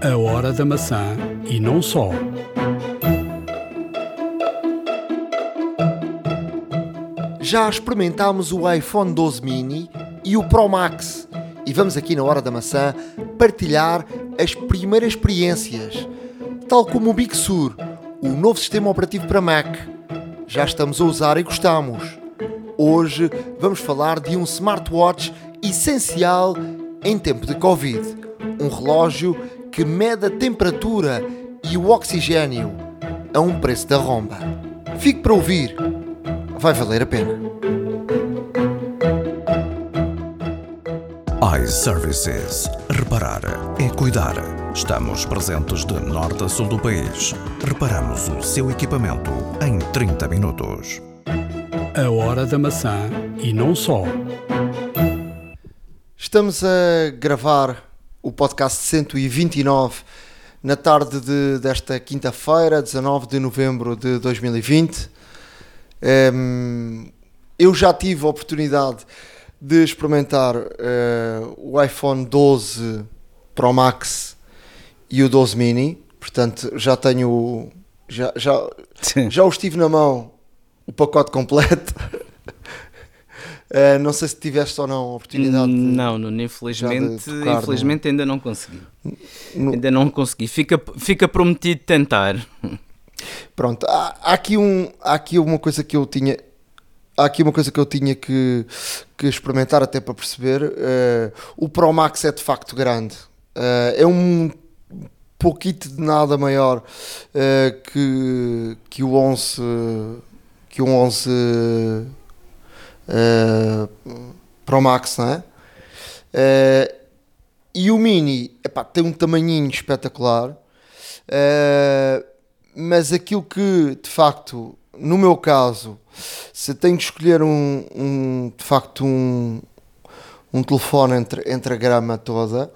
A hora da maçã e não só. Já experimentámos o iPhone 12 mini e o Pro Max e vamos aqui na hora da maçã partilhar as primeiras experiências, tal como o Big Sur, o novo sistema operativo para Mac. Já estamos a usar e gostamos. Hoje vamos falar de um smartwatch essencial em tempo de Covid. Um relógio que mede a temperatura e o oxigênio a um preço da romba. Fique para ouvir, vai valer a pena. iServices. Reparar é cuidar. Estamos presentes de norte a sul do país. Reparamos o seu equipamento em 30 minutos. A hora da maçã e não só. Estamos a gravar o podcast 129 na tarde de- desta quinta-feira, 19 de novembro de 2020. Hum, eu já tive a oportunidade de experimentar eh, o iPhone 12 Pro Max e o 12 Mini, portanto já tenho já, já, já os tive na mão o pacote completo. Eh, não sei se tiveste ou não a oportunidade de- Não, Nuno, infelizmente, tocar no- infelizmente ainda não consegui. no- Ainda não consegui. Fica, fica prometido tentar. Pronto, há, há aqui um, há aqui uma coisa que eu tinha, há aqui uma coisa que eu tinha que, que experimentar até para perceber. eh, o Pro Max é de facto grande, Eh, é um pouquito de nada maior que, que o 11, que o 11 eh, Pro Max, não é? Eh, e o Mini, epá, tem um tamanhinho espetacular. Eh, mas aquilo que de facto, no meu caso, se tenho que escolher um, um, de facto um, um telefone entre, entre a grama toda,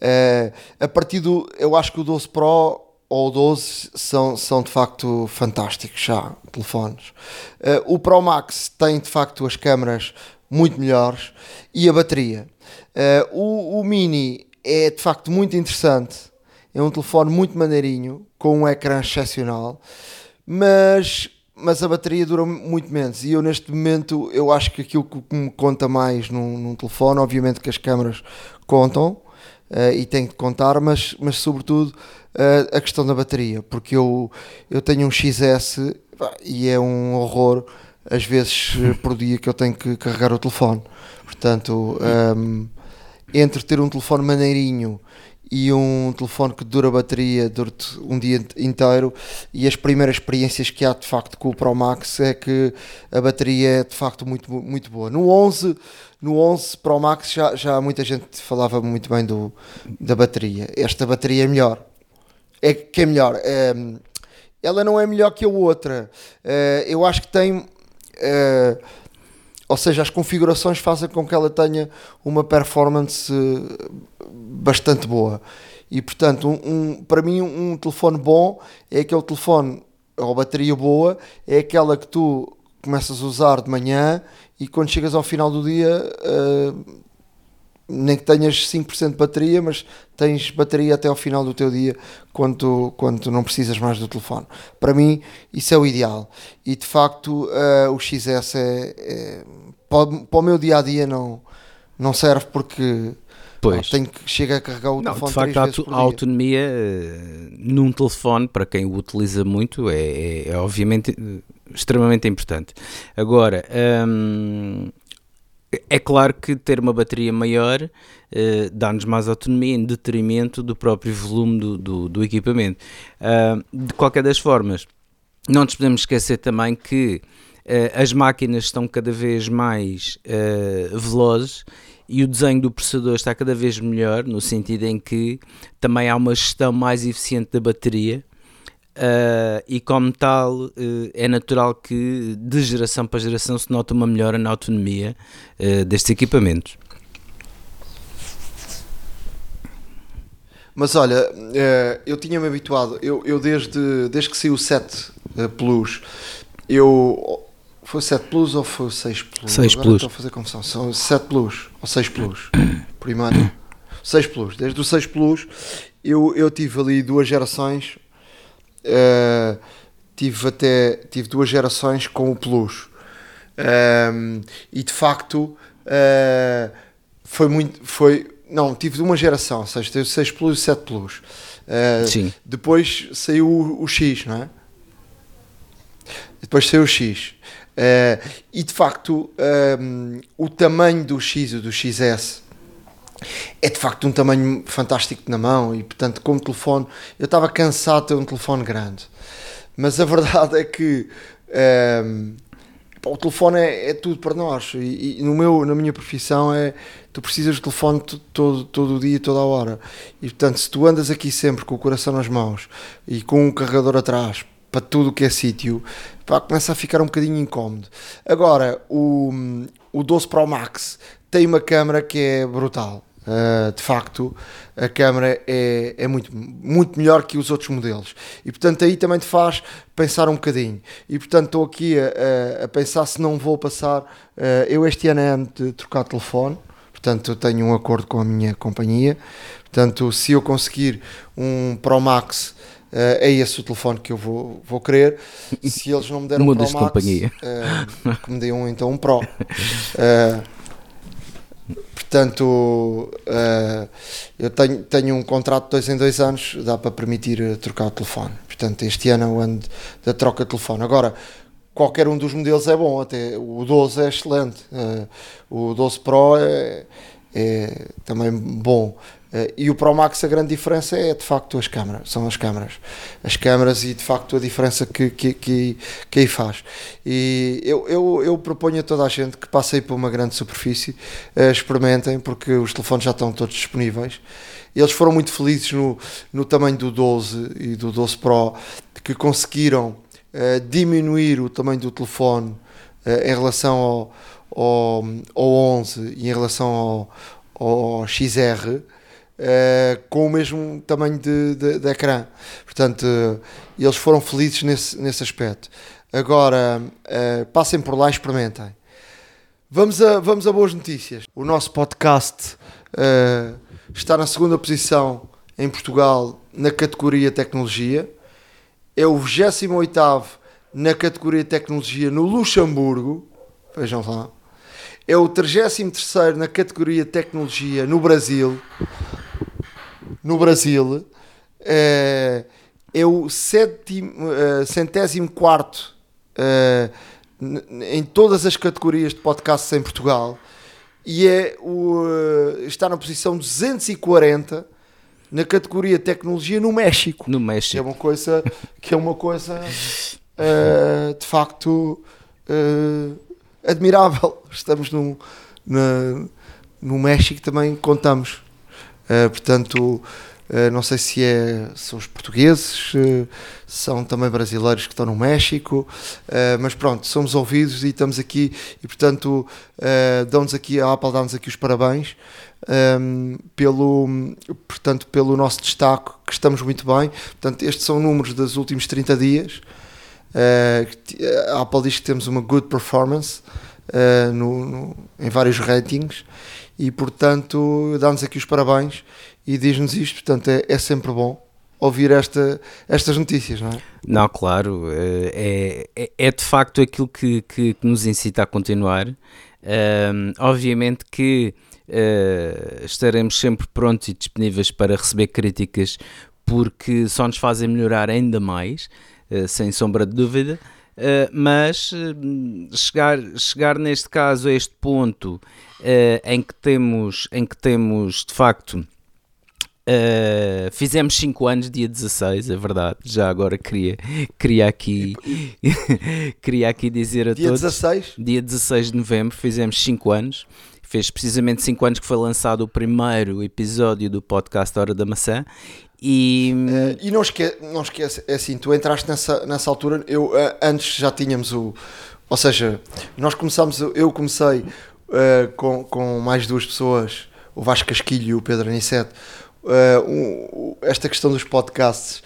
eh, a partir do. Eu acho que o 12 Pro ou o 12 são, são de facto fantásticos já, telefones. Eh, o Pro Max tem de facto as câmaras muito melhores e a bateria. Eh, o, o Mini é de facto muito interessante. É um telefone muito maneirinho, com um ecrã excepcional, mas, mas a bateria dura muito menos. E eu, neste momento, eu acho que aquilo que me conta mais num, num telefone, obviamente que as câmaras contam eh, e tem que contar, mas, mas sobretudo eh, a questão da bateria, porque eu, eu tenho um XS e é um horror às vezes eh, por dia que eu tenho que carregar o telefone. Portanto, ehm, entre ter um telefone maneirinho e um telefone que dura a bateria durante um dia inteiro e as primeiras experiências que há de facto com o Pro Max é que a bateria é de facto muito, muito boa. No 11, no 11 Pro Max já, já muita gente falava muito bem do, da bateria. Esta bateria é melhor. É que é melhor. É, ela não é melhor que a outra. É, eu acho que tem. é, ou seja, as configurações fazem com que ela tenha uma performance eh, bastante boa. E portanto, um, um- para mim, um telefone bom é aquele telefone, ou bateria boa, é aquela que tu começas a usar de manhã e quando chegas ao final do dia, eh, nem que tenhas 5% de bateria, mas tens bateria até ao final do teu dia quando, tu- quando tu não precisas mais do telefone. Para mim, isso é o ideal. E de facto, eh, o XS é, é- para, o- para o meu dia a dia não, não serve porque Pois. pá, tenho que chegar a carregar o Não, telefone de facto, a, auto- a autonomia eh, num telefone, para quem o utiliza muito, é, é- é obviamente eh, extremamente importante. Agora, hum, é claro que ter uma bateria maior eh, dá-nos mais autonomia em detrimento do próprio volume do, do- do equipamento. Ah, de qualquer das formas, não nos podemos esquecer também que eh, as máquinas estão cada vez mais eh, velozes e o desenho do processador está cada vez melhor, no sentido em que também há uma gestão mais eficiente da bateria. Eh, e como tal, eh, é natural que de geração para geração se nota uma melhora na autonomia eh, destes equipamentos. Mas olha, eu tinha-me habituado, eu, eu desde, desde que saiu o 7 eh, Plus, eu. Foi o 7 Plus ou foi o 6 Plus? 6 Agora Plus. Estou a fazer confusão. São 7 Plus ou 6 Plus. Primeiro. 6 Plus. Desde o 6 Plus eu, eu tive ali duas gerações, uh, tive até tive duas gerações com o Plus. Um, e de facto uh, foi muito. Foi, não, tive uma geração, ou seja, teve 6 Plus e 7 Plus. Uh, Sim. Depois saiu o, o X, não é? Depois saiu o X. Uh, e de facto, um, o tamanho do X e do XS é de facto um tamanho fantástico na mão e portanto como telefone eu estava cansado de ter um telefone grande. Mas a verdade é que um, o telefone é, é, tudo para nós e, e, no meu, na minha profissão é tu precisas de telefone todo, todo o dia toda a hora. E portanto se tu andas aqui sempre com o coração nas mãos e com um carregador atrás para tudo o que é sítio começa a ficar um bocadinho incómodo. Agora o, o 12 Pro Max tem uma câmera que é brutal Uh, de facto, a câmera é, é muito, muito melhor que os outros modelos. E portanto, aí também te faz pensar um bocadinho. E portanto, estou aqui a, a, a pensar se não vou passar. Uh, eu este ano é ano de trocar telefone, portanto, eu tenho um acordo com a minha companhia. Portanto, se eu conseguir um Pro Max. Uh, é esse o telefone que eu vou, vou querer. Se eles não me deram um Pro Max, companhia. que me dê um, então um Pro. Portanto, uh, eu tenho, tenho um contrato de dois em dois anos, dá para permitir eh, trocar o telefone. Portanto, este ano é o ano da troca de telefone. Agora, qualquer um dos modelos é bom, até o 12 é excelente, uh, o 12 Pro é, é também bom. Uh, e o Pro Max a grande diferença é de facto as câmaras, são as câmaras. As câmaras e de facto a diferença que, que, que, que aí faz. E eu, eu, eu proponho a toda a gente que passei por uma grande superfície, uh, experimentem, porque os telefones já estão todos disponíveis. Eles foram muito felizes no, no tamanho do 12 e do 12 Pro, que conseguiram uh, diminuir o tamanho do telefone em relação ao, ao, ao 11 e em relação ao, ao XR Uh, com o mesmo tamanho de, de, de ecrã. Portanto, uh, eles foram felizes nesse, nesse aspecto. Agora, uh, passem por lá e experimentem. Vamos a, vamos a boas notícias. O nosso podcast está na segunda posição em Portugal na categoria tecnologia. É o 28 na categoria tecnologia no Luxemburgo. Vejam lá. É o 33 na categoria tecnologia no Brasil no Brasil é, é o sétimo, uh, centésimo quarto uh, em todas as categorias de podcasts em Portugal e é o, uh, está na posição 240 na categoria tecnologia no México. No México. Que é uma coisa que é uma coisa de facto admirável. Estamos no, na, no México também contamos Uh, portanto, uh, não sei se é, são os portugueses, uh, são também brasileiros que estão no México, mas pronto, somos ouvidos e estamos aqui e portanto dão-nos aqui, a Apple dá-nos aqui os parabéns um, pelo, portanto, pelo nosso destaque, que estamos muito bem. Portanto, estes são números dos últimos 30 dias. a Apple diz que temos uma good performance no, no, em vários ratings e portanto dá-nos aqui os parabéns e diz-nos isto, portanto é, é sempre bom ouvir esta, estas notícias, não é? Não, claro, eh, é, é, é de facto aquilo que, que, que nos incita a continuar. Um, obviamente que uh, estaremos sempre prontos e disponíveis para receber críticas porque só nos fazem melhorar ainda mais, uh, sem sombra de dúvida. Uh, mas chegar, chegar neste caso a este ponto uh, em, que temos, em que temos de facto. Uh, fizemos 5 anos, dia 16, é verdade. Já agora queria, queria, aqui, queria aqui dizer a dia todos. Dia 16? Dia 16 de novembro, fizemos 5 anos. Fez precisamente 5 anos que foi lançado o primeiro episódio do podcast Hora da Maçã. E, uh, e não, esquece, não esquece, é assim, tu entraste nessa, nessa altura, eu uh, antes já tínhamos o. Ou seja, nós começámos, eu comecei uh, com, com mais duas pessoas, o Vasco Casquilho e o Pedro Aniceto, um, esta questão dos podcasts.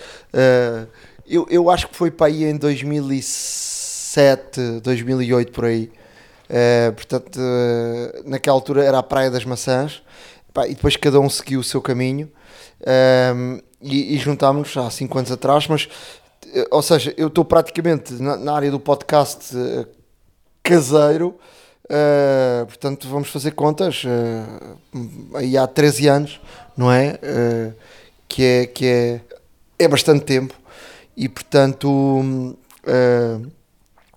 Eu, eu acho que foi para aí em 2007, 2008 por aí. portanto, naquela altura era a Praia das Maçãs pá, e depois cada um seguiu o seu caminho. Um, e, e juntámos-nos há 5 anos atrás, mas, eh, ou seja, eu estou praticamente na, na, área do podcast uh, caseiro, uh, portanto, vamos fazer contas uh, aí há 13 anos, não é? que é, que é, é bastante tempo e, portanto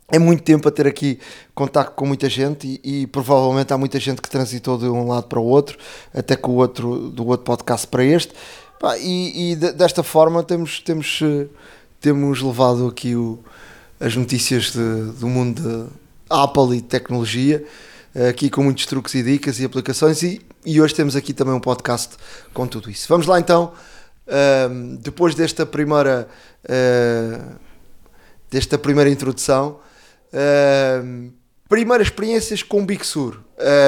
é muito tempo a ter aqui contato com muita gente e, e, provavelmente há muita gente que transitou de um lado para o outro, até com o outro, do outro podcast para este. e, e desta forma temos, temos, eh, temos levado aqui o, as notícias de, do mundo de Apple e tecnologia, eh, aqui com muitos truques e dicas e aplicações, e, e hoje temos aqui também um podcast com tudo isso. Vamos lá então, ehm, depois desta primeira, uh, desta primeira introdução primeiras experiências com o Big Sur.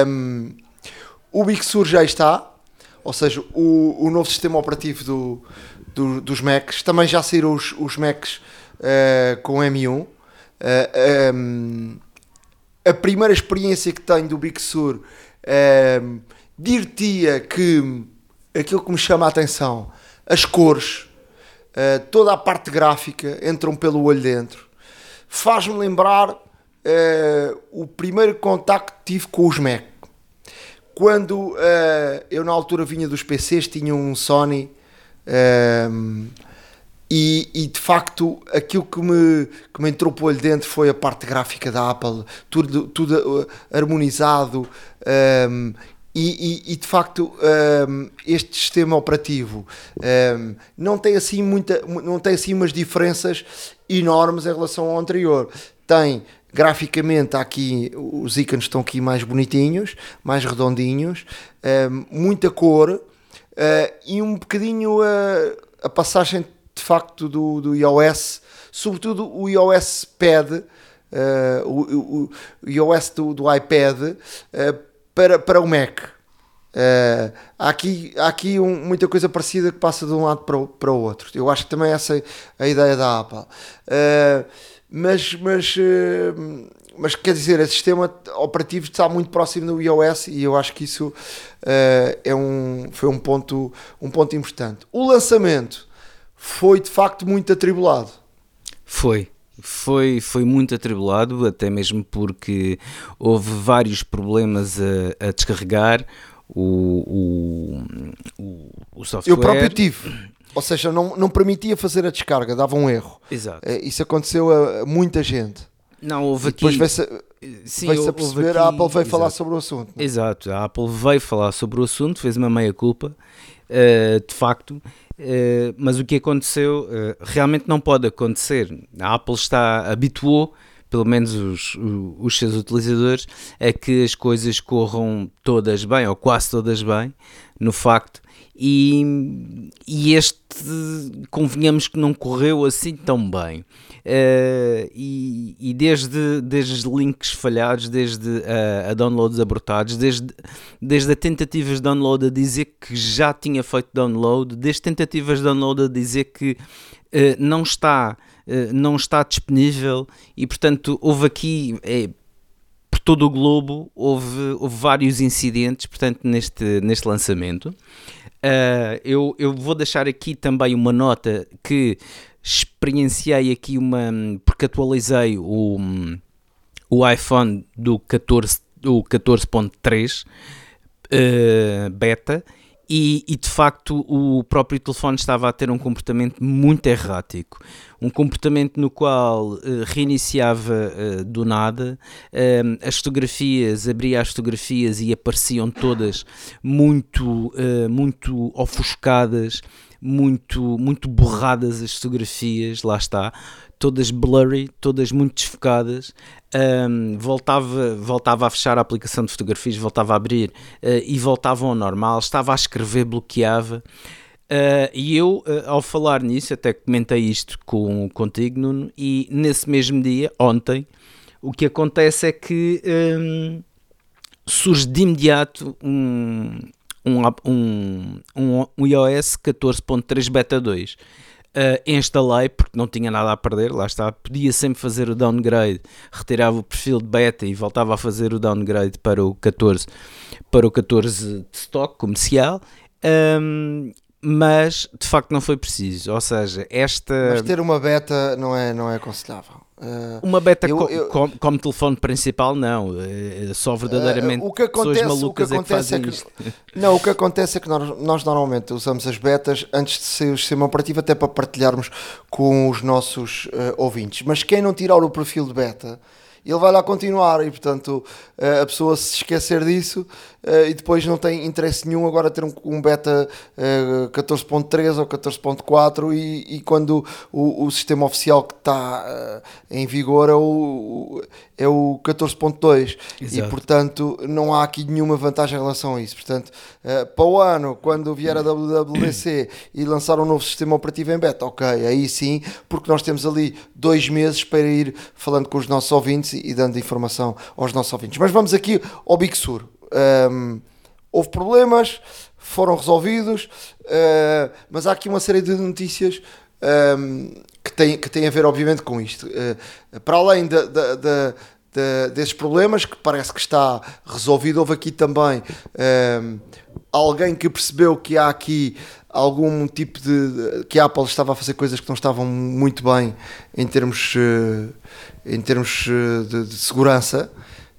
Um, o Big Sur já está, ou seja, o, o novo sistema operativo do, do, dos Macs. Também já saíram os, os Macs uh, com M1. Uh, um, a primeira experiência que tenho do Big Sur um, dir-te-ia que aquilo que me chama a atenção, as cores, uh, toda a parte gráfica entram pelo olho dentro faz-me lembrar uh, o primeiro contacto que tive com os Mac. Quando uh, eu na altura vinha dos PCs, tinha um Sony uh, e, e, de facto aquilo que me, que me entrou olho dentro foi a parte gráfica da Apple, tudo, tudo harmonizado. Um, e, e, e, de facto um, este sistema operativo um, não tem assim muita não tem assim umas diferenças enormes em relação ao anterior. Tem graficamente aqui os ícones estão aqui mais bonitinhos mais redondinhos um, muita cor uh, e um bocadinho uh, a passagem de facto do, do iOS sobretudo o iOS Pad uh, o, o, o, iOS do, do iPad para, para o Mac. Uh, há aqui, há aqui um, muita coisa parecida que passa de um lado para o, para o outro. Eu acho que também essa é a ideia da Apple. Uh, mas, mas, uh, mas quer dizer, o sistema operativo está muito próximo do iOS e eu acho que isso é um, foi um ponto, um ponto importante. O lançamento foi de facto muito atribulado. Foi, foi, foi muito atribulado, até mesmo porque houve vários problemas a, a descarregar o, o, o, software. Eu próprio tive. Ou seja, não, não permitia fazer a descarga, dava um erro. Exato. É, isso aconteceu a, muita gente. Não, houve e depois aqui... Sim, veio-se a perceber, aqui... a Apple veio Exato. falar sobre o assunto. Não? É? Exato, a Apple veio falar sobre o assunto, fez uma meia-culpa, uh, de facto, uh, mas o que aconteceu uh, realmente não pode acontecer. A Apple está, habituou, pelo menos os, os seus utilizadores, a que as coisas corram todas bem, ou quase todas bem, no facto e, e, este convenhamos que não correu assim tão bem. Uh, e, e, desde, desde links falhados, desde uh, a downloads abortados, desde, desde a tentativas de download a dizer que já tinha feito download, desde tentativas de download a dizer que uh, não está não está disponível e portanto houve aqui é, por todo o globo houve, houve vários incidentes portanto neste, neste lançamento Uh, eu, eu vou deixar aqui também uma nota que experienciei aqui uma. porque atualizei o, o iPhone do 14.3 do 14 uh, beta e, e, de facto o próprio telefone estava a ter um comportamento muito errático. Um comportamento no qual uh, reiniciava uh, do nada, uh, as fotografias, abria as fotografias e apareciam todas muito, muito ofuscadas, muito, muito borradas as fotografias, lá está, todas blurry, todas muito desfocadas. Um, voltava, voltava a fechar a aplicação de fotografias, voltava a abrir uh, e voltava ao normal, estava a escrever, bloqueava. Uh, e eu, uh, ao falar nisso, até comentei isto com, contigo, Nuno, e nesse mesmo dia, ontem, o que acontece é que um, surge de imediato um, um, um, um, iOS 14.3 Beta 2. Uh, instalei porque não tinha nada a perder, lá está, podia sempre fazer o downgrade, retirava o perfil de beta e voltava a fazer o downgrade para o 14, para o 14 de stock comercial. Um, mas de facto não foi preciso. Ou seja, esta. Mas ter uma beta não é, não é aconselhável. Uh, uma beta eu, eu, como, como, telefone principal, não. É só verdadeiramente uh, o que acontece, pessoas malucas o que acontece é que, é que isto. Não, o que acontece é que nós, nós, normalmente usamos as betas antes de sair o sistema operativo, até para partilharmos com os nossos uh, ouvintes. Mas quem não tirar o perfil de beta ele vai lá continuar e portanto a pessoa se esquecer disso e depois não tem interesse nenhum agora ter um, beta 14.3 ou 14.4 e, e, quando o, o, sistema oficial que está em vigor é o, é o 14.2 e portanto não há aqui nenhuma vantagem em relação a isso portanto para o ano quando vier a WWDC e lançar um novo sistema operativo em beta ok, aí sim porque nós temos ali dois meses para ir falando com os nossos ouvintes ouvintes e dando informação aos nossos ouvintes. Mas vamos aqui ao Big Sur. Um, houve problemas, foram resolvidos, uh, mas há aqui uma série de notícias um, que, têm, que têm a ver, obviamente, com isto. Uh, para além de, de, de, de, desses problemas, que parece que está resolvido, houve aqui também um, alguém que percebeu que há aqui algum tipo de, que a Apple estava a fazer coisas que não estavam muito bem em termos uh, em termos eh, de, de segurança.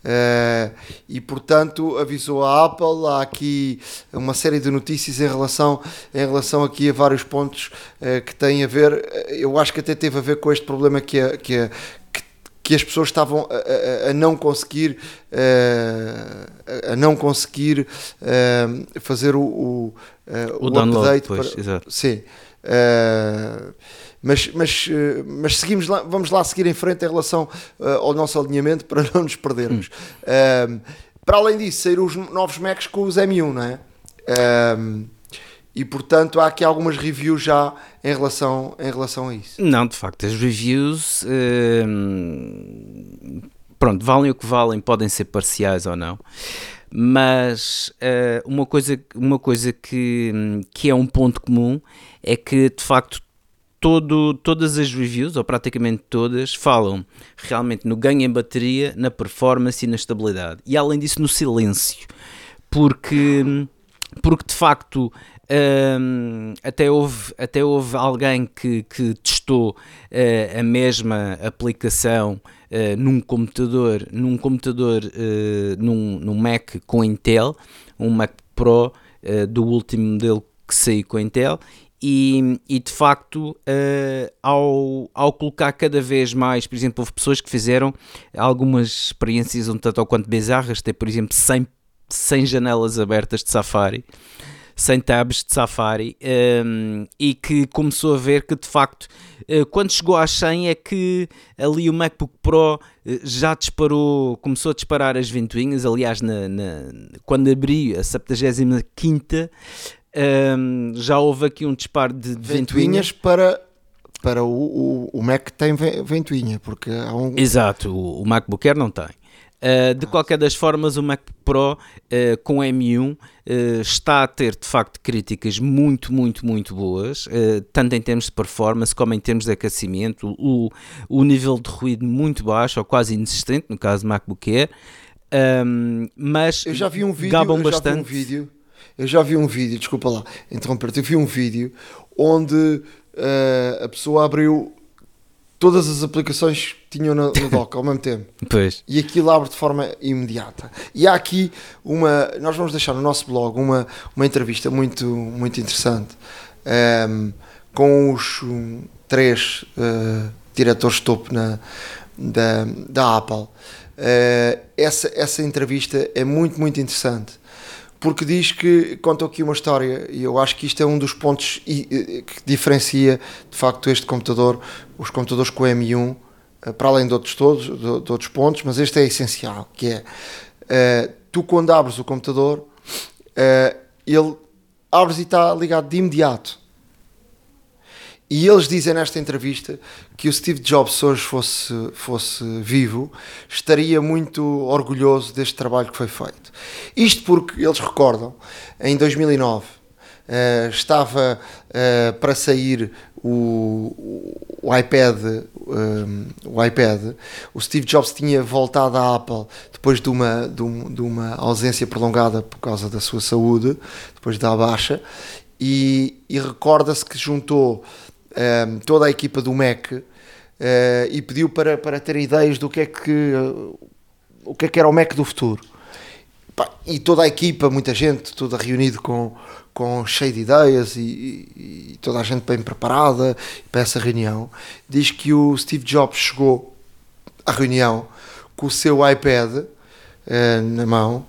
Uh, e portanto avisou a Apple. Há aqui uma série de notícias em relação em relação aqui a vários pontos uh, que têm a ver. Eu acho que até teve a ver com este problema que a, que, a, que, que as pessoas estavam a, a, não conseguir a não conseguir fazer o, o, o, o download update pois, para, sim mas, mas, eh, mas seguimos lá, vamos lá seguir em frente em relação uh, ao nosso alinhamento para não nos perdermos. Hum. para além disso, saíram os novos Macs com os M1, não é? Um, e portanto há aqui algumas reviews já em relação, em relação a isso. Não, de facto, as reviews hum, pronto, valem o que valem, podem ser parciais ou não. Mas uh, uma coisa, uma coisa que, que é um ponto comum é que de facto todo, todas as reviews, ou praticamente todas, falam realmente no ganho em bateria, na performance e na estabilidade. E além disso, no silêncio. Porque, porque de facto. Um, até, houve, até houve alguém que, que testou uh, a mesma aplicação uh, num computador, num computador, uh, num, num Mac com Intel, um Mac Pro do último modelo que saiu com Intel e, e, de facto, uh, ao, ao colocar cada vez mais, por exemplo, houve pessoas que fizeram algumas experiências um tanto ou quanto bizarras, ter, por exemplo, 100, 100 janelas abertas de Safari, 100 tabs de Safari, um, ehm, e que começou a ver que, de facto, uh, quando chegou às 100 é que ali o MacBook Pro uh, já disparou, começou a disparar as ventoinhas, aliás, na, na quando abri a 75ª, um, já houve aqui um disparo de, de ventoinhas para para o, o, o Mac que tem ventoinha, porque há um... Exato, o, o MacBook Air não tem. Uh, de qualquer das formas, o Mac Pro uh, com M1 uh, está a ter de facto críticas muito, muito, muito boas, tanto em termos de performance como em termos de aquecimento. O, o nível de ruído muito baixo, ou quase inexistente, no caso do MacBook Air, um, mas eu já vi um vídeo, gabam bastante. Eu já vi um vídeo, desculpa lá, interromper-te, eu vi um vídeo onde uh, a pessoa abriu todas as aplicações que tinham no, no dock ao mesmo tempo. Pois. E aquilo abre de forma imediata. E há aqui uma. Nós vamos deixar no nosso blog uma, uma entrevista muito, muito interessante um, ehm, com os um, três uh, diretores topo na, da, da Apple. Uh, essa, essa entrevista é muito, muito interessante porque diz que conta aqui uma história e eu acho que isto é um dos pontos que diferencia de facto este computador, os computadores com M1, eh, para além de outros todos, de, outros pontos, mas este é essencial, que é uh, tu quando abres o computador, uh, ele abres e está ligado de imediato. E eles dizem nesta entrevista que o Steve Jobs, se hoje fosse, fosse vivo, estaria muito orgulhoso deste trabalho que foi feito. Isto porque eles recordam, em 2009, uh, eh, estava uh, para sair o, o iPad, um, eh, o iPad, o Steve Jobs tinha voltado à Apple depois de uma, de, um, de uma ausência prolongada por causa da sua saúde, depois da baixa, e, e recorda-se que juntou um, toda a equipa do MEC uh, e pediu para, para ter ideias do que é que, uh, o que é que era o MEC do futuro. E toda a equipa, muita gente, toda reunida com, com cheio de ideias e, e, e, toda a gente bem preparada para essa reunião, diz que o Steve Jobs chegou à reunião com o seu iPad uh, na mão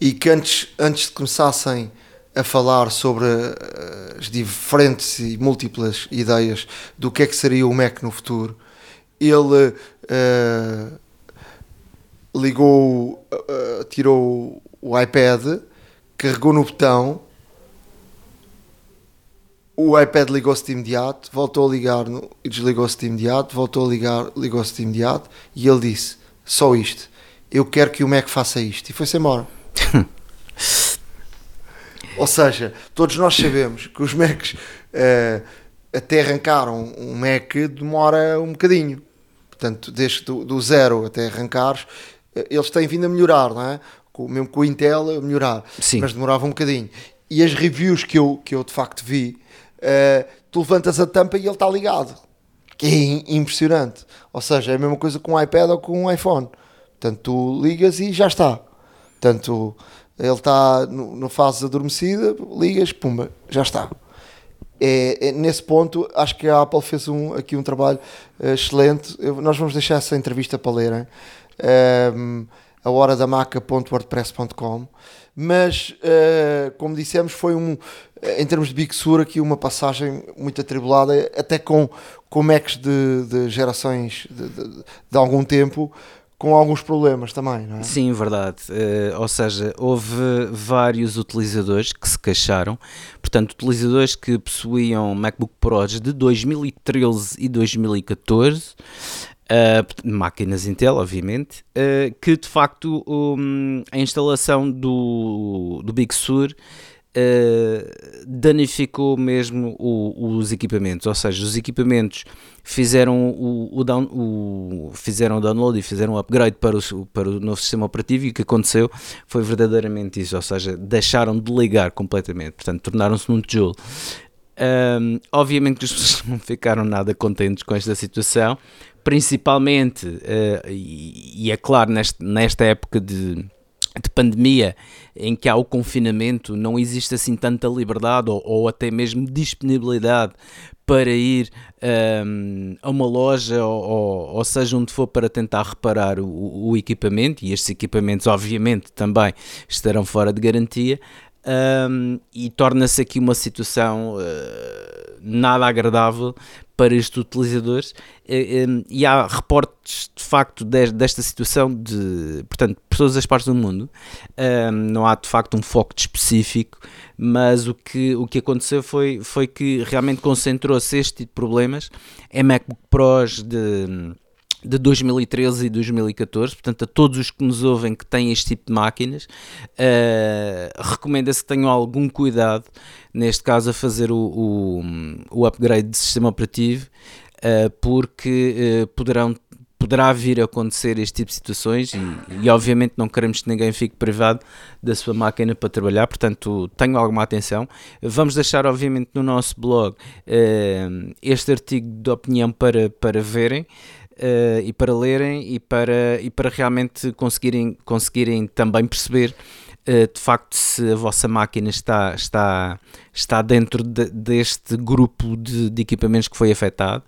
e que antes, antes de começassem a falar sobre uh, as diferentes e múltiplas ideias do que é que seria o Mac no futuro, ele uh, ligou, tirou o iPad carregou no botão, o iPad ligou-se de imediato, voltou a ligar no, e desligou-se de imediato, voltou a ligar, ligou-se de imediato e ele disse: Só isto, eu quero que o Mac faça isto. E foi-se embora. Ou seja, todos nós sabemos que os Macs uh, até arrancar um, um, Mac demora um bocadinho. Portanto, desde do, do zero até arrancares, eh, eles têm vindo a melhorar, não é? com, mesmo com o Intel a melhorar, Sim. mas demorava um bocadinho. E as reviews que eu, que eu de facto vi, uh, tu levantas a tampa e ele está ligado, que é impressionante. Ou seja, é a mesma coisa com um iPad ou com um iPhone. Portanto, tu ligas e já está. Portanto, ele está na fase adormecida, ligas, pumba, já está. É, é, nesse ponto, acho que a Apple fez um, aqui um trabalho uh, excelente. Eu, nós vamos deixar essa entrevista para lerem. Um, a hora da maca.wordpress.com mas uh, como dissemos foi um em termos de Big Sur aqui uma passagem muito atribulada até com, com Macs de, de gerações de, de, de, algum tempo com alguns problemas também, não é? Sim, verdade. Uh, ou seja, houve vários utilizadores que se queixaram, portanto, utilizadores que possuíam MacBook Pros de 2013 e 2014 Uh, máquinas Intel, obviamente, uh, que de facto um, a instalação do, do Big Sur uh, danificou mesmo o, os equipamentos, ou seja, os equipamentos fizeram o, o, down, o, fizeram download e fizeram o upgrade para o, para o novo sistema operativo e o que aconteceu foi verdadeiramente isso, ou seja, deixaram de ligar completamente, portanto tornaram-se num tijolo. Um, obviamente que as pessoas não ficaram nada contentes com esta situação, principalmente, uh, e, e, é claro, neste, nesta época de, de pandemia em que há o confinamento, não existe assim tanta liberdade ou, ou até mesmo disponibilidade para ir um, a uma loja ou, ou, seja onde for para tentar reparar o, o, equipamento e estes equipamentos obviamente também estarão fora de garantia um, e torna-se aqui uma situação uh, nada agradável para estes utilizadores e há reportes de facto desta situação de, portanto, por todas as partes do mundo, não há de facto um foco específico, mas o que, o que aconteceu foi, foi que realmente concentrou-se este tipo de problemas. Em MacBook Pros de de 2013 e 2014, portanto a todos os que nos ouvem que têm este tipo de máquinas, uh, recomenda-se que tenham algum cuidado, neste caso a fazer o, o, o upgrade de sistema operativo, uh, porque uh, poderão poderá vir a acontecer este tipo de situações e, e, obviamente não queremos que ninguém fique privado da sua máquina para trabalhar, portanto tenham alguma atenção. Vamos deixar obviamente no nosso blog este artigo de opinião para, para verem uh, e para lerem e para, e para realmente conseguirem, conseguirem também perceber uh, de facto se a vossa máquina está, está, está dentro de, deste grupo de, de, equipamentos que foi afetado.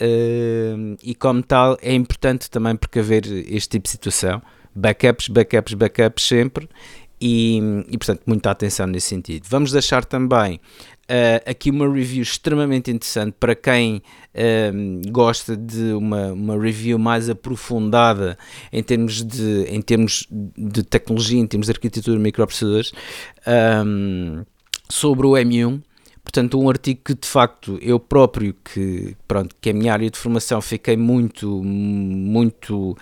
Uh, e como tal é importante também precaver este tipo de situação backups, backups, backups sempre e, e portanto muita atenção nesse sentido. Vamos deixar também Uh, aqui uma review extremamente interessante para quem uh, gosta de uma, uma review mais aprofundada em termos de, em termos de tecnologia, em termos de arquitetura de microprocessadores, um, sobre o M1. Portanto, um artigo que de facto eu próprio, que, pronto, que é a minha área de formação, fiquei muito, muito uh,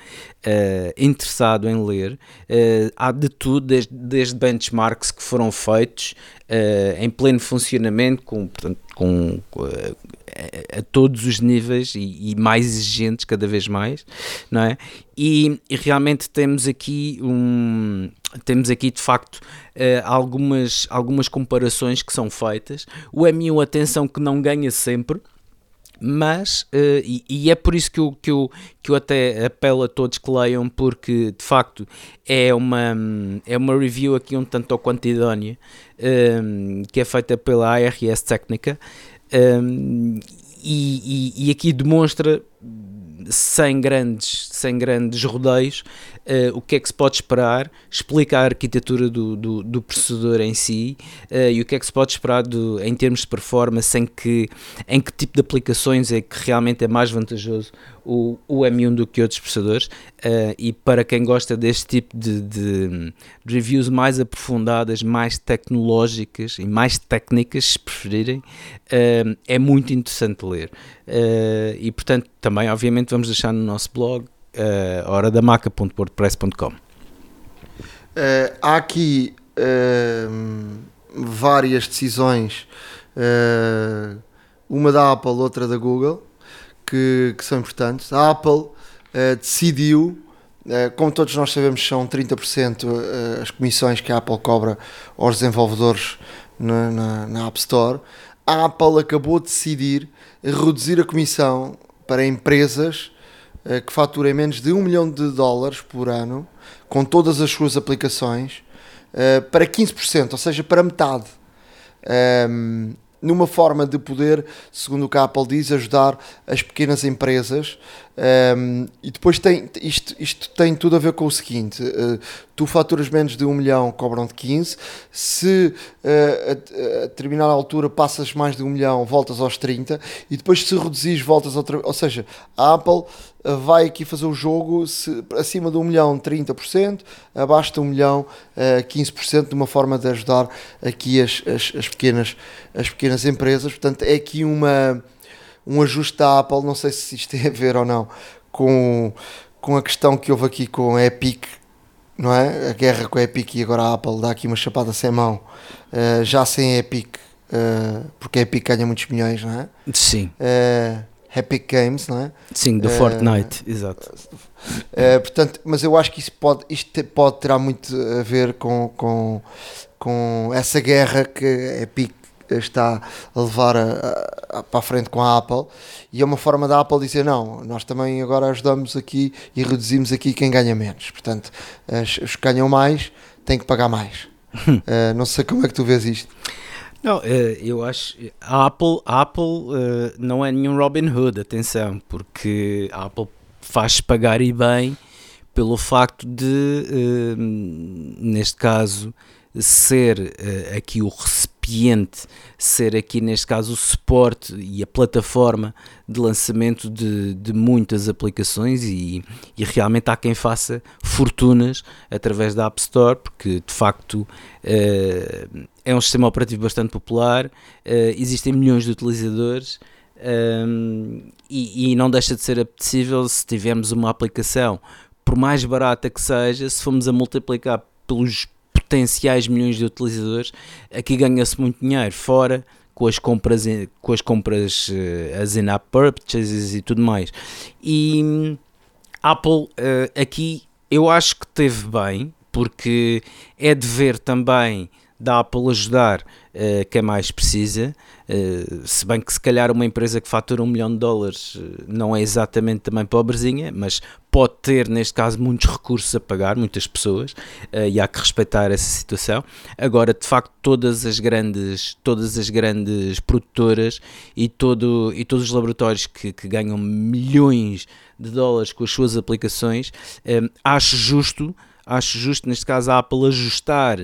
interessado em ler. Uh, há de tudo, desde, desde benchmarks que foram feitos uh, em pleno funcionamento, com, portanto, com, com a, todos os níveis e, e, mais exigentes cada vez mais, não é? E, e realmente temos aqui um temos aqui de facto uh, algumas, algumas comparações que são feitas. O M1, atenção, que não ganha sempre, mas, uh, e, é por isso que eu, que, eu, que eu até apelo a todos que leiam, porque de facto é uma, é uma review aqui um tanto ou quanto idónea, um, que é feita pela ARS Técnica, e, e aqui demonstra sem grandes, sem grandes rodeios, uh, o que é que se pode esperar, explica a arquitetura do, do, do processador em si uh, e o que é que se pode esperar do, em termos de performance, em que, em que tipo de aplicações é que realmente é mais vantajoso o, o M1 do que outros processadores uh, e para quem gosta deste tipo de, de, de, reviews mais aprofundadas, mais tecnológicas e mais técnicas, se preferirem, é muito interessante ler. Uh, e portanto, também, obviamente, vamos deixar no nosso blog uh, horadamaca.wordpress.com. há aqui várias decisões, uma da Apple, outra da Google que, que são importantes. A Apple uh, decidiu, uh, como todos nós sabemos, são 30% uh, eh, as comissões que a Apple cobra aos desenvolvedores na, na, na App Store. A Apple acabou de decidir reduzir a comissão para empresas que faturem menos de 1 milhão de dólares por ano, com todas as suas aplicações, para 15%, ou seja, para metade. Um, numa forma de poder, segundo o que a Apple diz, ajudar as pequenas empresas. Um, e depois tem, isto, isto tem tudo a ver com o seguinte: uh, tu faturas menos de 1 milhão, cobram de 15. Se uh, a, a determinada altura passas mais de 1 milhão, voltas aos 30. E depois, se reduzis, voltas outra Ou seja, a Apple vai aqui fazer o jogo se, acima de 1 milhão, 30%, abaixo de 1 milhão, uh, 15%, de uma forma de ajudar aqui as, as, as, pequenas, as pequenas empresas. Portanto, é aqui uma um ajuste da Apple, não sei se isto tem a ver ou não com, com a questão que houve aqui com a Epic, não é? A guerra com a Epic e agora a Apple dá aqui uma chapada sem mão, uh, já sem a Epic, uh, porque a Epic ganha muitos milhões, não é? Sim. Uh, Epic Games, não é? Sim, do Fortnite, exato. portanto, mas eu acho que isso pode, isto pode ter muito a ver com, com, com essa guerra que a Epic está a levar a, a, para a frente com a Apple e é uma forma da Apple dizer não, nós também agora ajudamos aqui e reduzimos aqui quem ganha menos portanto, os que ganham mais têm que pagar mais uh, não sei como é que tu vês isto não, eh, eu acho a Apple, a Apple eh, não é nenhum Robin Hood, atenção, porque a Apple faz pagar e bem pelo facto de, neste caso, ser aqui o recipiente recipiente ser aqui, neste caso, o suporte e a plataforma de lançamento de, de muitas aplicações e, e, realmente há quem faça fortunas através da App Store, porque de facto uh, é um sistema operativo bastante popular, uh, existem milhões de utilizadores. Um, eh, e, e não deixa de ser apetecível se tivermos uma aplicação, por mais barata que seja, se formos a multiplicar pelos potenciais milhões de utilizadores, aqui ganha-se muito dinheiro, fora com as compras, com as compras uh, as in-app purchases e tudo mais. E hum, Apple uh, aqui eu acho que teve bem, porque é de ver também da Apple ajudar uh, quem mais precisa, uh, se bem que se calhar uma empresa que fatura um milhão de dólares uh, não é exatamente também pobrezinha, mas pode ter neste caso muitos recursos a pagar, muitas pessoas, e há que respeitar essa situação. Agora, de facto, todas as grandes, todas as grandes produtoras e, todo, e todos os laboratórios que, que ganham milhões de dólares com as suas aplicações, acho justo acho justo, neste caso, a Apple ajustar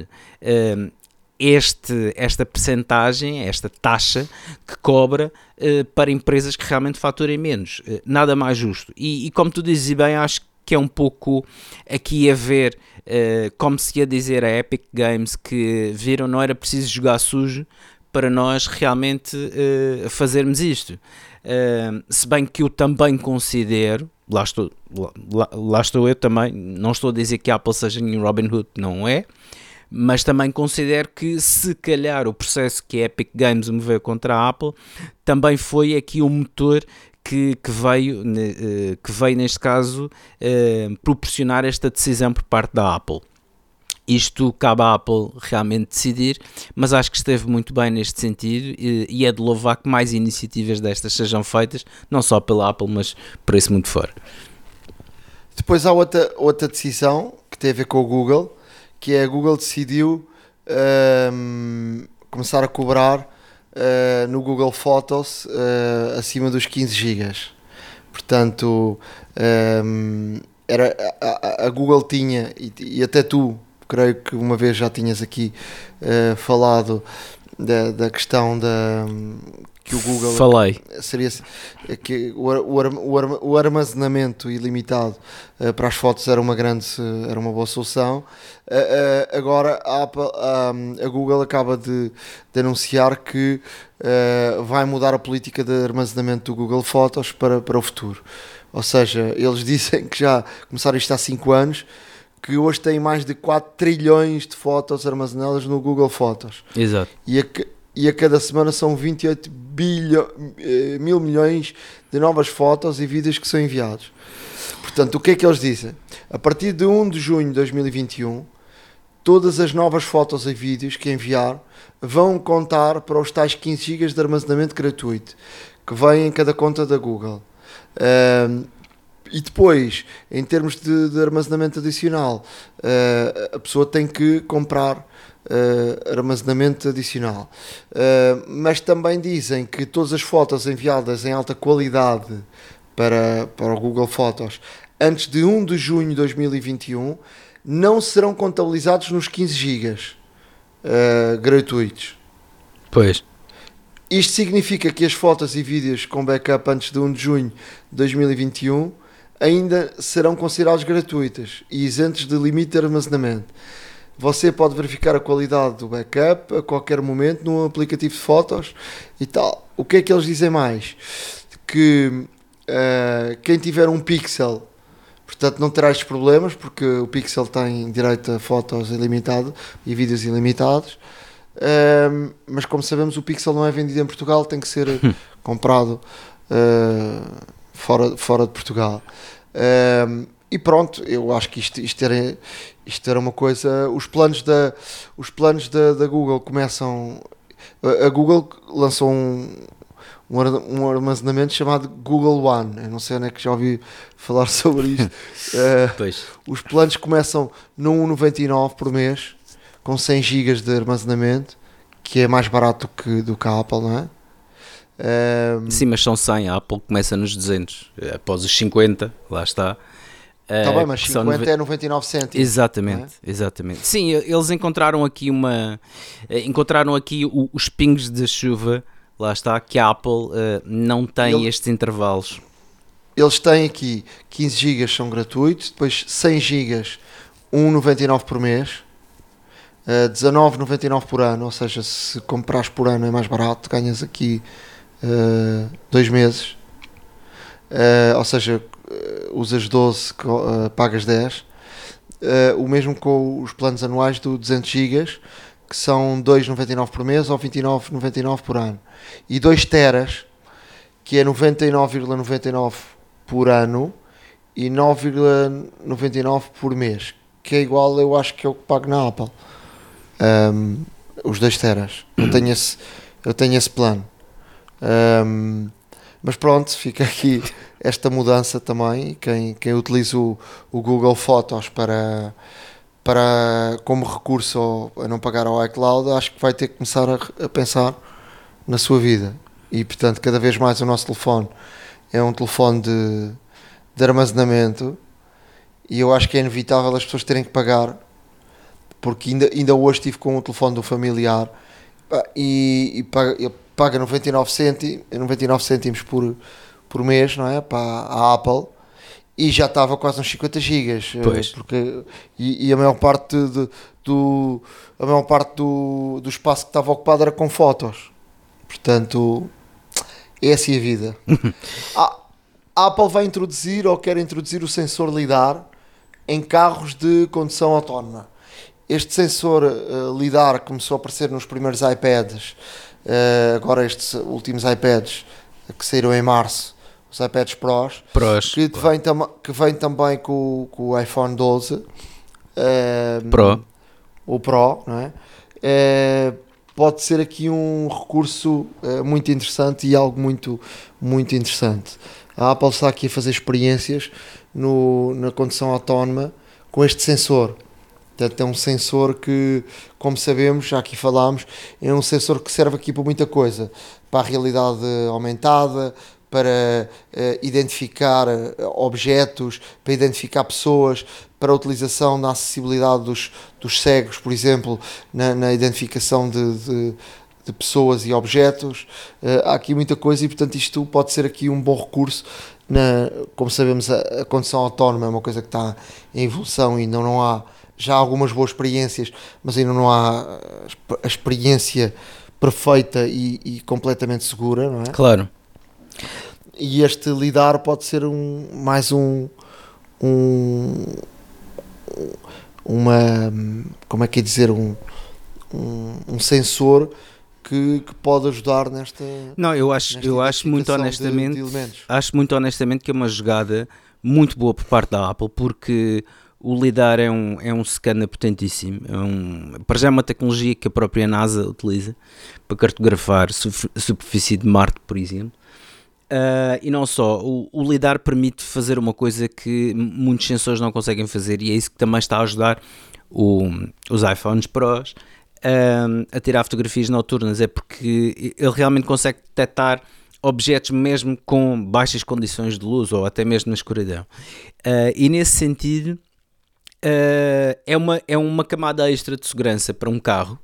este, esta percentagem, esta taxa que cobra uh, para empresas que realmente faturem menos. Uh, nada mais justo. E, e, como tu dizes bem, acho que é um pouco aqui a ver, uh, como se ia dizer a Epic Games, que viram não era preciso jogar sujo para nós realmente fazermos isto. se bem que eu também considero, lá estou, lá, lá, estou eu também, não estou a dizer que a Apple seja nenhum Robin Hood, não é, mas também considero que se calhar o processo que a Epic Games moveu contra a Apple também foi aqui o motor que, que, veio, eh, que veio neste caso eh, proporcionar esta decisão por parte da Apple. Isto cabe à Apple realmente decidir, mas acho que esteve muito bem neste sentido e é de louvar que mais iniciativas destas sejam feitas, não só pela Apple, mas por isso muito fora. Depois há outra, outra decisão que tem a ver com o Google, que é a Google decidiu um, começar a cobrar uh, no Google Photos uh, acima dos 15 GB. Portanto, um, era, a, a, Google tinha, e, e, até tu, creio que uma vez já tinhas aqui uh, falado da, da questão da que o Google Falei. seria que o, o, o armazenamento ilimitado uh, para as fotos era uma grande era uma boa solução uh, uh, agora a, Apple, a Google acaba de, de anunciar que vai mudar a política de armazenamento do Google Fotos para, para o futuro ou seja, eles dizem que já começaram isto há 5 anos que hoje tem mais de 4 trilhões de fotos armazenadas no Google Fotos. Exato. E a, e a cada semana são 28 bilho, eh, mil milhões de novas fotos e vídeos que são enviados. Portanto, o que é que eles dizem? A partir de 1 de junho de 2021, todas as novas fotos e vídeos que enviar vão contar para os tais 15 GB de armazenamento gratuito que vem em cada conta da Google. Um, e depois, em termos de, de armazenamento adicional, uh, a pessoa tem que comprar uh, armazenamento adicional. Uh, mas também dizem que todas as fotos enviadas em alta qualidade para, para o Google Fotos antes de 1 de junho de 2021 não serão contabilizados nos 15 GB gratuitos. Pois. Isto significa que as fotos e vídeos com backup antes de 1 de junho de 2021 ainda serão considerados gratuitas e isentos de limite de armazenamento. Você pode verificar a qualidade do backup a qualquer momento num aplicativo de fotos e tal. O que é que eles dizem mais? Que uh, quem tiver um pixel, portanto, não terá estes problemas, porque o pixel tem direito a fotos ilimitado e vídeos ilimitados. Uh, mas como sabemos, o pixel não é vendido em Portugal, tem que ser comprado. Uh, fora, fora de Portugal. Um, e pronto, eu acho que isto, isto, era, isto era uma coisa. Os planos da, os planos da, da Google começam. A, a Google lançou um, um armazenamento chamado Google One. Eu não sei onde é que já ouvi falar sobre isto. uh, os planos começam no 1,99 por mês, com 100 GB de armazenamento, que é mais barato que, do que a Apple, não é? Um, Sim, mas são 100, a Apple começa nos 200, após os 50, lá está. Está uh, bem, mas 50 nove... é 99 cêntimos. Exatamente, é? exatamente. Sim, eles encontraram aqui uma. Eh, encontraram aqui o, os pingos de chuva, lá está, que a Apple uh, não tem Ele, estes intervalos. Eles têm aqui 15 GB são gratuitos, depois 100 GB 1,99 por mês, uh, 19,99 por ano, ou seja, se comprares por ano é mais barato, ganhas aqui uh, dois meses, uh, ou seja, uh, usas 12, pagas 10. o mesmo com os planos anuais do 200 GB, que são 2,99 por mês ou 29,99 por ano. E 2 teras, que é 99,99 ,99 por ano e 9,99 por mês, que é igual, eu acho que é o que pago na Apple. Um, os 2 teras. Eu tenho esse, eu tenho esse plano. Um, mas pronto, fica aqui esta mudança também. Quem, quem utiliza o, o Google Fotos para, para, como recurso a não pagar ao iCloud, acho que vai ter que começar a, a, pensar na sua vida. E portanto, cada vez mais o nosso telefone é um telefone de, de armazenamento. E eu acho que é inevitável as pessoas terem que pagar, porque ainda, ainda hoje estive com o telefone do familiar e, e paga, paga 99 cêntimos, 99 cêntimos por, por mês, não é? Para a Apple e já estava quase uns 50 gigas eh, pois. porque e, e, a maior parte de, do a maior parte do, do espaço que estava ocupado era com fotos portanto é assim a vida a, a Apple vai introduzir ou quer introduzir o sensor lidar em carros de condução autónoma este sensor uh, LIDAR começou a aparecer nos primeiros iPads, uh, agora estes últimos iPads que saíram em março, os iPads Pros, Pros que, vem, que vem também com, com o iPhone 12 uh, Pro. O Pro, não é? Uh, pode ser aqui um recurso muito interessante e algo muito, muito interessante. A Apple está aqui a fazer experiências no, na condução autónoma com este sensor. Portanto, é um sensor que, como sabemos, já aqui falámos, é um sensor que serve aqui para muita coisa. Para a realidade aumentada, para uh, identificar uh, objetos, para identificar pessoas, para a utilização na acessibilidade dos, dos cegos, por exemplo, na, na identificação de, de, de, pessoas e objetos. Uh, há aqui muita coisa e, portanto, isto pode ser aqui um bom recurso. Na, como sabemos, a, a condução autónoma é uma coisa que está em evolução e ainda não há já há algumas boas experiências, mas ainda não há a experiência perfeita e, e completamente segura, não é? Claro e este lidar pode ser um, mais um, um uma como é que é dizer um, um, um sensor que, que, pode ajudar nesta não eu acho eu acho muito honestamente de, de acho muito honestamente que é uma jogada muito boa por parte da Apple porque o LIDAR é um, é um scanner potentíssimo. É um, para já é uma tecnologia que a própria NASA utiliza para cartografar a superfície de Marte, por exemplo. Uh, e não só, o, o, LIDAR permite fazer uma coisa que muitos sensores não conseguem fazer e é isso que também está a ajudar o, os iPhones Pros uh, a tirar fotografias noturnas, é porque ele realmente consegue detectar objetos mesmo com baixas condições de luz ou até mesmo na escuridão. Uh, e nesse sentido, é, uma, é uma camada extra de segurança para um carro